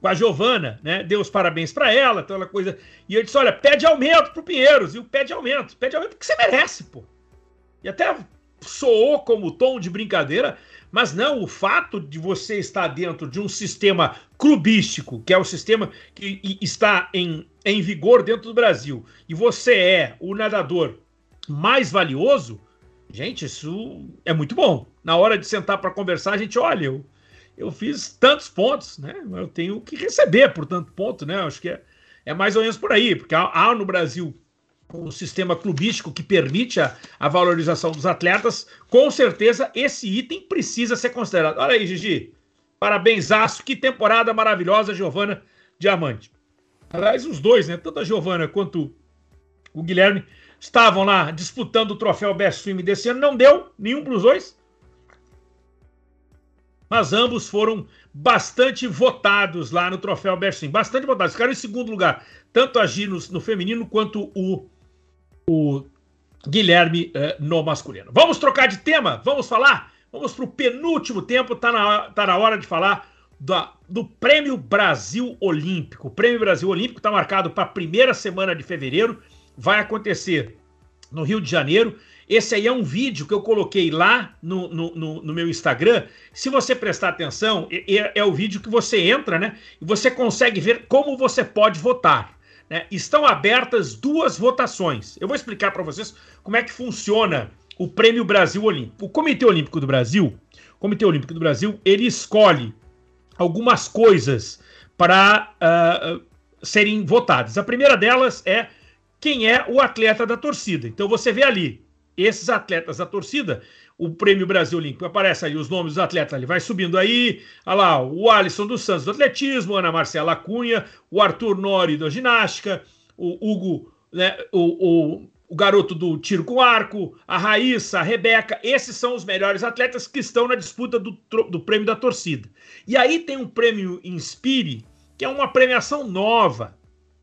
com a Giovana, né? Deu os parabéns para ela, aquela coisa. E eu disse: olha, pede aumento pro Pinheiros, viu? Pede aumento, pede aumento porque você merece, pô. E até soou como tom de brincadeira, mas não, o fato de você estar dentro de um sistema clubístico, que é o sistema que está em, em vigor dentro do Brasil, e você é o nadador mais valioso, gente, isso é muito bom na hora de sentar para conversar, a gente, olha, eu, eu fiz tantos pontos, né? Eu tenho que receber por tanto ponto, né? Acho que é, é mais ou menos por aí, porque há, há no Brasil um sistema clubístico que permite a, a, valorização dos atletas, com certeza esse item precisa ser considerado. Olha aí, Gigi. Parabéns, Aço. Que temporada maravilhosa, Giovana Diamante. Aliás, os dois, né? Tanto a Giovana quanto o Guilherme estavam lá disputando o troféu Best Swim desse ano. Não deu nenhum para os dois mas ambos foram bastante votados lá no troféu Bersin, bastante votados. Ficaram em segundo lugar, tanto a Gi no, no feminino quanto o, o Guilherme eh, no masculino. Vamos trocar de tema? Vamos falar? Vamos para o penúltimo tempo, tá na, tá na hora de falar da, do Prêmio Brasil Olímpico. O Prêmio Brasil Olímpico está marcado para a primeira semana de fevereiro, vai acontecer no Rio de Janeiro. Esse aí é um vídeo que eu coloquei lá no, no, no, no meu Instagram. Se você prestar atenção, é, é, o vídeo que você entra, né? E você consegue ver como você pode votar. Né? Estão abertas duas votações. Eu vou explicar para vocês como é que funciona o Prêmio Brasil Olímpico. O Comitê Olímpico do Brasil, Comitê Olímpico do Brasil, ele escolhe algumas coisas para uh, serem votadas. A primeira delas é quem é o atleta da torcida. Então você vê ali esses atletas da torcida, o Prêmio Brasil Olímpico, aparece aí os nomes dos atletas ali, vai subindo aí, olha lá, o Alisson dos Santos do atletismo, Ana Marcela Cunha, o Arthur Nori da ginástica, o Hugo, né, o, o o garoto do tiro com arco, a Raíssa, a Rebeca, esses são os melhores atletas que estão na disputa do, do prêmio da torcida. E aí tem um prêmio Inspire, que é uma premiação nova.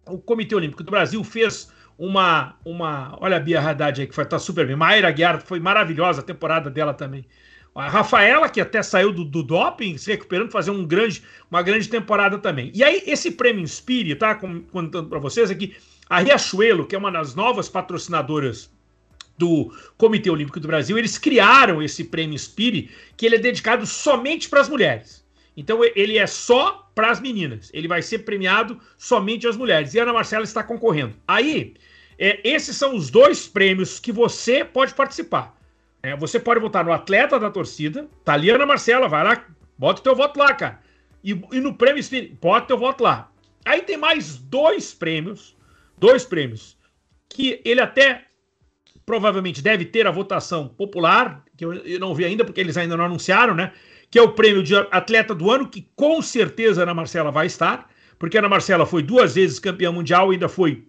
O Comitê Olímpico do Brasil fez uma. uma olha a Bia Haddad aí, que foi, tá super bem. Mayra Guiar foi maravilhosa a temporada dela também. A Rafaela, que até saiu do, do doping, se recuperando, fazer um grande, uma grande temporada também. E aí, esse prêmio Inspire, tá? Contando para vocês aqui, a Riachuelo, que é uma das novas patrocinadoras do Comitê Olímpico do Brasil, eles criaram esse prêmio Inspire, que ele é dedicado somente para as mulheres. Então ele é só para as meninas. Ele vai ser premiado somente às mulheres. E a Ana Marcela está concorrendo. Aí, é, esses são os dois prêmios que você pode participar. É, você pode votar no atleta da torcida, Taliana Marcela, vai lá, bota o teu voto lá, cara. E, e no prêmio Espírito, bota teu voto lá. Aí tem mais dois prêmios, dois prêmios, que ele até provavelmente deve ter a votação popular, que eu, eu não vi ainda, porque eles ainda não anunciaram, né? Que é o prêmio de atleta do ano, que com certeza Ana Marcela vai estar, porque Ana Marcela foi duas vezes campeã mundial, ainda foi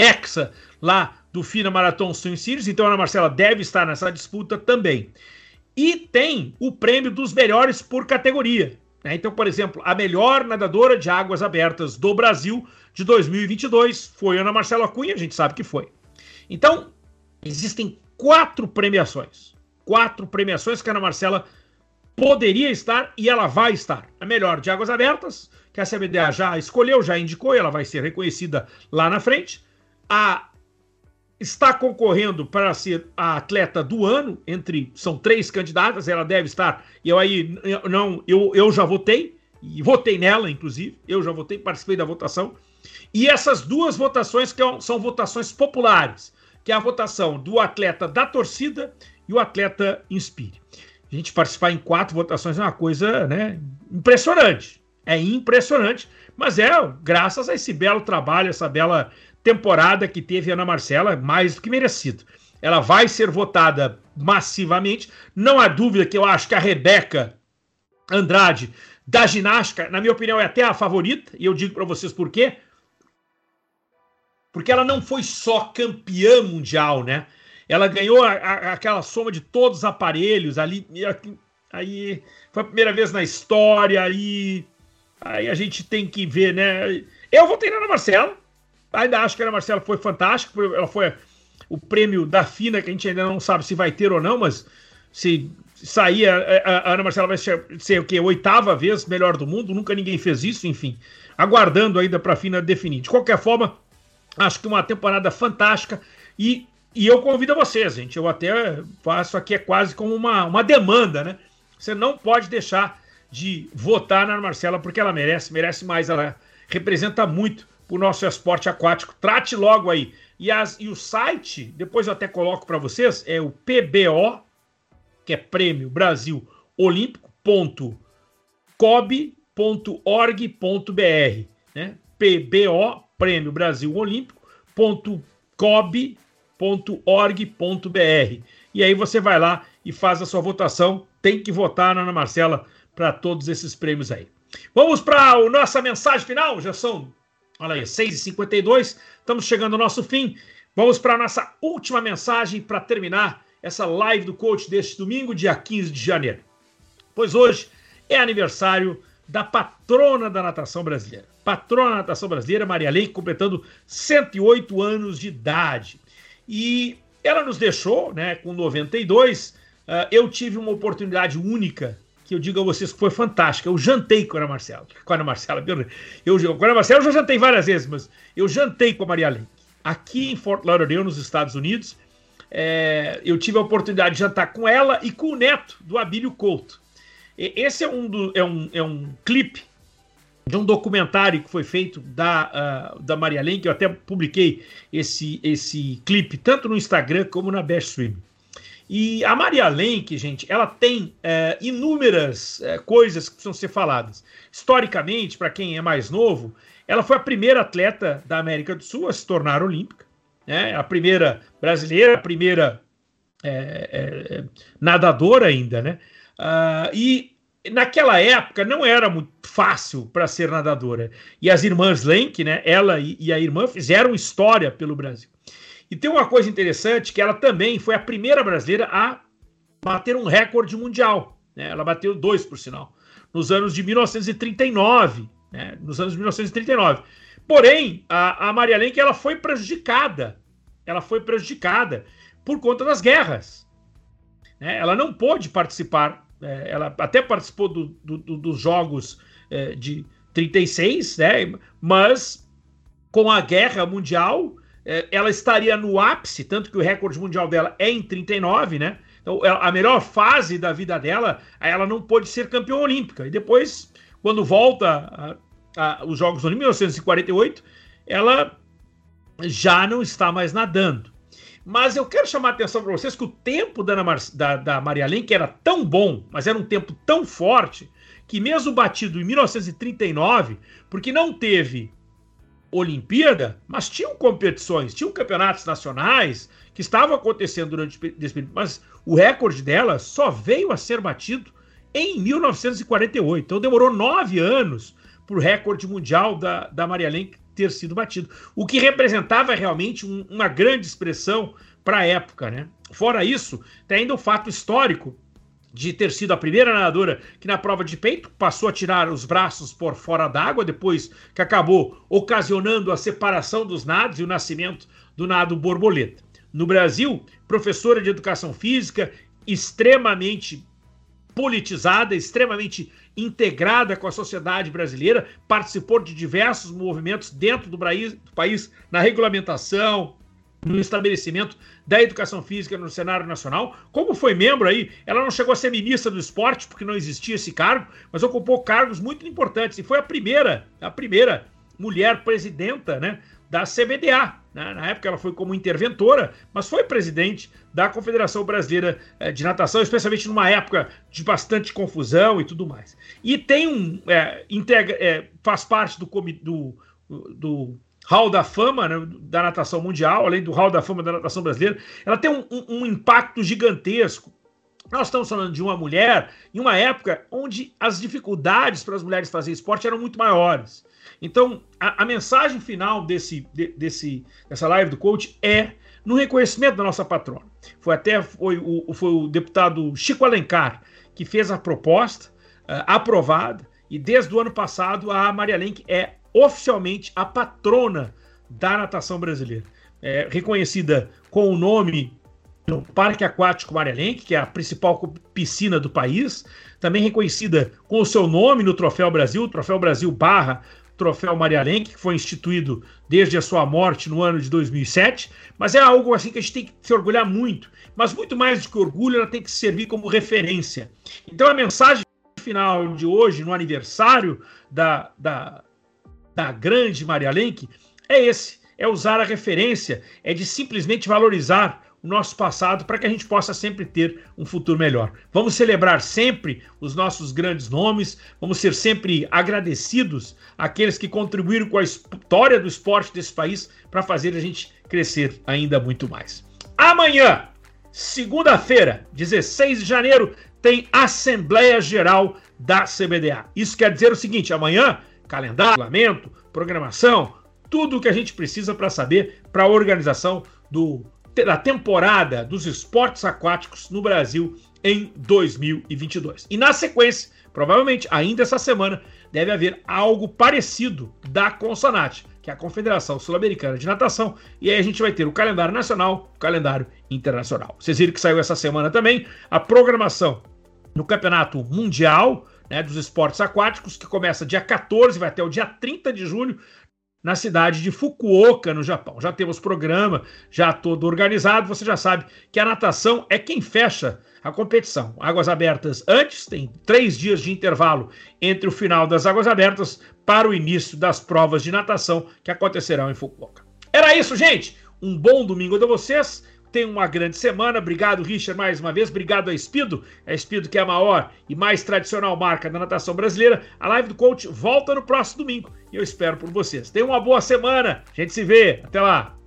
hexa lá do FINA Marathon Swim Series, então a Ana Marcela deve estar nessa disputa também. E tem o prêmio dos melhores por categoria. Né? Então, por exemplo, a melhor nadadora de águas abertas do Brasil de 2022 foi Ana Marcela Cunha, a gente sabe que foi. Então, existem quatro premiações. Quatro premiações que a Ana Marcela poderia estar e ela vai estar. A melhor de águas abertas, que a CBDA já escolheu, já indicou, e ela vai ser reconhecida lá na frente. A está concorrendo para ser a atleta do ano, entre são três candidatas, ela deve estar. Eu aí não, eu, eu já votei e votei nela, inclusive, eu já votei, participei da votação. E essas duas votações que é são votações populares, que é a votação do atleta da torcida e o atleta Inspire. A gente participar em quatro votações é uma coisa, né, impressionante. É impressionante, mas é graças a esse belo trabalho, essa bela temporada que teve Ana Marcela, mais do que merecido. Ela vai ser votada massivamente. Não há dúvida que eu acho que a Rebeca Andrade, da ginástica, na minha opinião, é até a favorita, e eu digo para vocês por quê. Porque ela não foi só campeã mundial, né? Ela ganhou a, a, aquela soma de todos os aparelhos ali. Aí foi a primeira vez na história, aí, aí a gente tem que ver, né? Eu votei na Ana Marcela, Ainda acho que a Ana Marcela foi fantástica, ela foi o prêmio da FINA, que a gente ainda não sabe se vai ter ou não, mas se sair, a, Ana Marcela vai ser, ser o quê? Oitava vez melhor do mundo, nunca ninguém fez isso, enfim. Aguardando ainda para a FINA definir. De qualquer forma, acho que uma temporada fantástica e, e eu convido a vocês, gente. Eu até faço aqui, é quase como uma, uma demanda, né? Você não pode deixar de votar na Ana Marcela, porque ela merece, merece mais, ela representa muito o nosso esporte aquático. Trate logo aí. E, as, e o site, depois eu até coloco para vocês, é o PBO, que é Prêmio Brasil Olímpico.cob.org.br, né? PBO, Prêmio Brasil Olímpico.cob.org.br. E aí você vai lá e faz a sua votação. Tem que votar na Ana Marcela para todos esses prêmios aí. Vamos para a nossa mensagem final, já são Olha aí, 6h52, estamos chegando ao nosso fim. Vamos para a nossa última mensagem para terminar essa live do coach deste domingo, dia 15 de janeiro. Pois hoje é aniversário da patrona da natação brasileira. Patrona da natação brasileira, Maria Leite, completando 108 anos de idade. E ela nos deixou, né, com 92. Uh, ah, eu tive uma oportunidade única que eu digo a vocês que foi fantástica. Eu jantei com a Ana Marcela. Com a Ana Marcela, eu, eu, com a Ana Marcela eu já jantei várias vezes, mas eu jantei com a Maria Lenk. Aqui em Fort Lauderdale, nos Estados Unidos, é, eu tive a oportunidade de jantar com ela e com o neto do Abílio Couto. E, esse é um, do, é, um, é um clipe de um documentário que foi feito da, uh, da Maria Lenk. Eu até publiquei esse, esse clipe tanto no Instagram como na Best Stream. E a Maria Lenk, gente, ela tem é, inúmeras é, coisas que precisam ser faladas. Historicamente, para quem é mais novo, ela foi a primeira atleta da América do Sul a se tornar olímpica, né? a primeira brasileira, a primeira é, é, é nadadora ainda, né? Uh, e naquela época não era muito fácil para ser nadadora. E as irmãs Lenk, né? Ela e, e a irmã fizeram história pelo Brasil. E tem uma coisa interessante que ela também foi a primeira brasileira a bater um recorde mundial. Né? Ela bateu dois, por sinal, nos anos de 1939. Né? Nos anos de 1939. Porém, a, a Maria Lenk ela foi prejudicada. Ela foi prejudicada por conta das guerras. Né? Ela não pôde participar. É, ela até participou do, do, do, dos jogos é, de 36, né? mas com a guerra mundial, ela estaria no ápice, tanto que o recorde mundial dela é em 39, né? Então, a melhor fase da vida dela, ela não pôde ser campeã olímpica. E depois, quando volta a, a, os Jogos Olímpicos, em 1948, ela já não está mais nadando. Mas eu quero chamar a atenção para vocês que o tempo da, da, da Maria Lenk era tão bom, mas era um tempo tão forte, que mesmo batido em 1939, porque não teve Olimpíada, mas tinham competições, tinham campeonatos nacionais que estavam acontecendo durante esse período, mas o recorde dela só veio a ser batido em 1948. Então demorou nove anos para o recorde mundial da, da Maria Lenk ter sido batido, o que representava realmente um, uma grande expressão para a época. Né? Fora isso, tem ainda o fato histórico de ter sido a primeira nadadora que na prova de peito passou a tirar os braços por fora d'água, depois que acabou ocasionando a separação dos nados e o nascimento do nado borboleta. No Brasil, professora de educação física, extremamente politizada, extremamente integrada com a sociedade brasileira, participou de diversos movimentos dentro do país na regulamentação, no estabelecimento da educação física no cenário nacional. Como foi membro aí, ela não chegou a ser ministra do esporte, porque não existia esse cargo, mas ocupou cargos muito importantes e foi a primeira, a primeira mulher presidenta né, da CBDA. Né? Na época ela foi como interventora, mas foi presidente da Confederação Brasileira eh, de Natação, especialmente numa época de bastante confusão e tudo mais. E tem um. É, integra, é, faz parte do, do, do Hall da Fama né, da natação mundial, além do Hall da Fama da natação brasileira, ela tem um, um, um impacto gigantesco. Nós estamos falando de uma mulher em uma época onde as dificuldades para as mulheres fazerem esporte eram muito maiores. Então, a, a mensagem final desse, de, desse, dessa live do coach é no reconhecimento da nossa patrona. Foi até foi o, foi o deputado Chico Alencar que fez a proposta, uh, aprovada, e desde o ano passado a Maria Lenk é oficialmente a patrona da natação brasileira. É, reconhecida com o nome do Parque Aquático Marelenque, que é a principal piscina do país, também reconhecida com o seu nome no Troféu Brasil, Troféu Brasil barra Troféu Marialenque, que foi instituído desde a sua morte no ano de 2007, mas é algo assim que a gente tem que se orgulhar muito, mas muito mais do que orgulho, ela tem que servir como referência. Então a mensagem final de hoje, no aniversário da, da, da grande Maria Lenk é esse: é usar a referência, é de simplesmente valorizar o nosso passado para que a gente possa sempre ter um futuro melhor. Vamos celebrar sempre os nossos grandes nomes, vamos ser sempre agradecidos àqueles que contribuíram com a história do esporte desse país para fazer a gente crescer ainda muito mais. Amanhã, segunda-feira, 16 de janeiro, tem Assembleia Geral da CBDA. Isso quer dizer o seguinte: amanhã calendário, regulamento, programação, tudo o que a gente precisa para saber para a organização do, da temporada dos esportes aquáticos no Brasil em 2022. E na sequência, provavelmente ainda essa semana, deve haver algo parecido da Consonate, que é a Confederação Sul-Americana de Natação, e aí a gente vai ter o calendário nacional, o calendário internacional. Vocês viram que saiu essa semana também a programação no Campeonato Mundial né, dos esportes aquáticos, que começa dia 14, vai até o dia 30 de julho, na cidade de Fukuoka, no Japão. Já temos programa, já todo organizado. Você já sabe que a natação é quem fecha a competição. Águas abertas antes, tem três dias de intervalo entre o final das águas abertas para o início das provas de natação que acontecerão em Fukuoka. Era isso, gente. Um bom domingo a vocês. Tenha uma grande semana. Obrigado, Richard, mais uma vez. Obrigado a Espido. A Espido, que é a maior e mais tradicional marca da natação brasileira. A live do coach volta no próximo domingo. E eu espero por vocês. Tenha uma boa semana. A gente se vê. Até lá.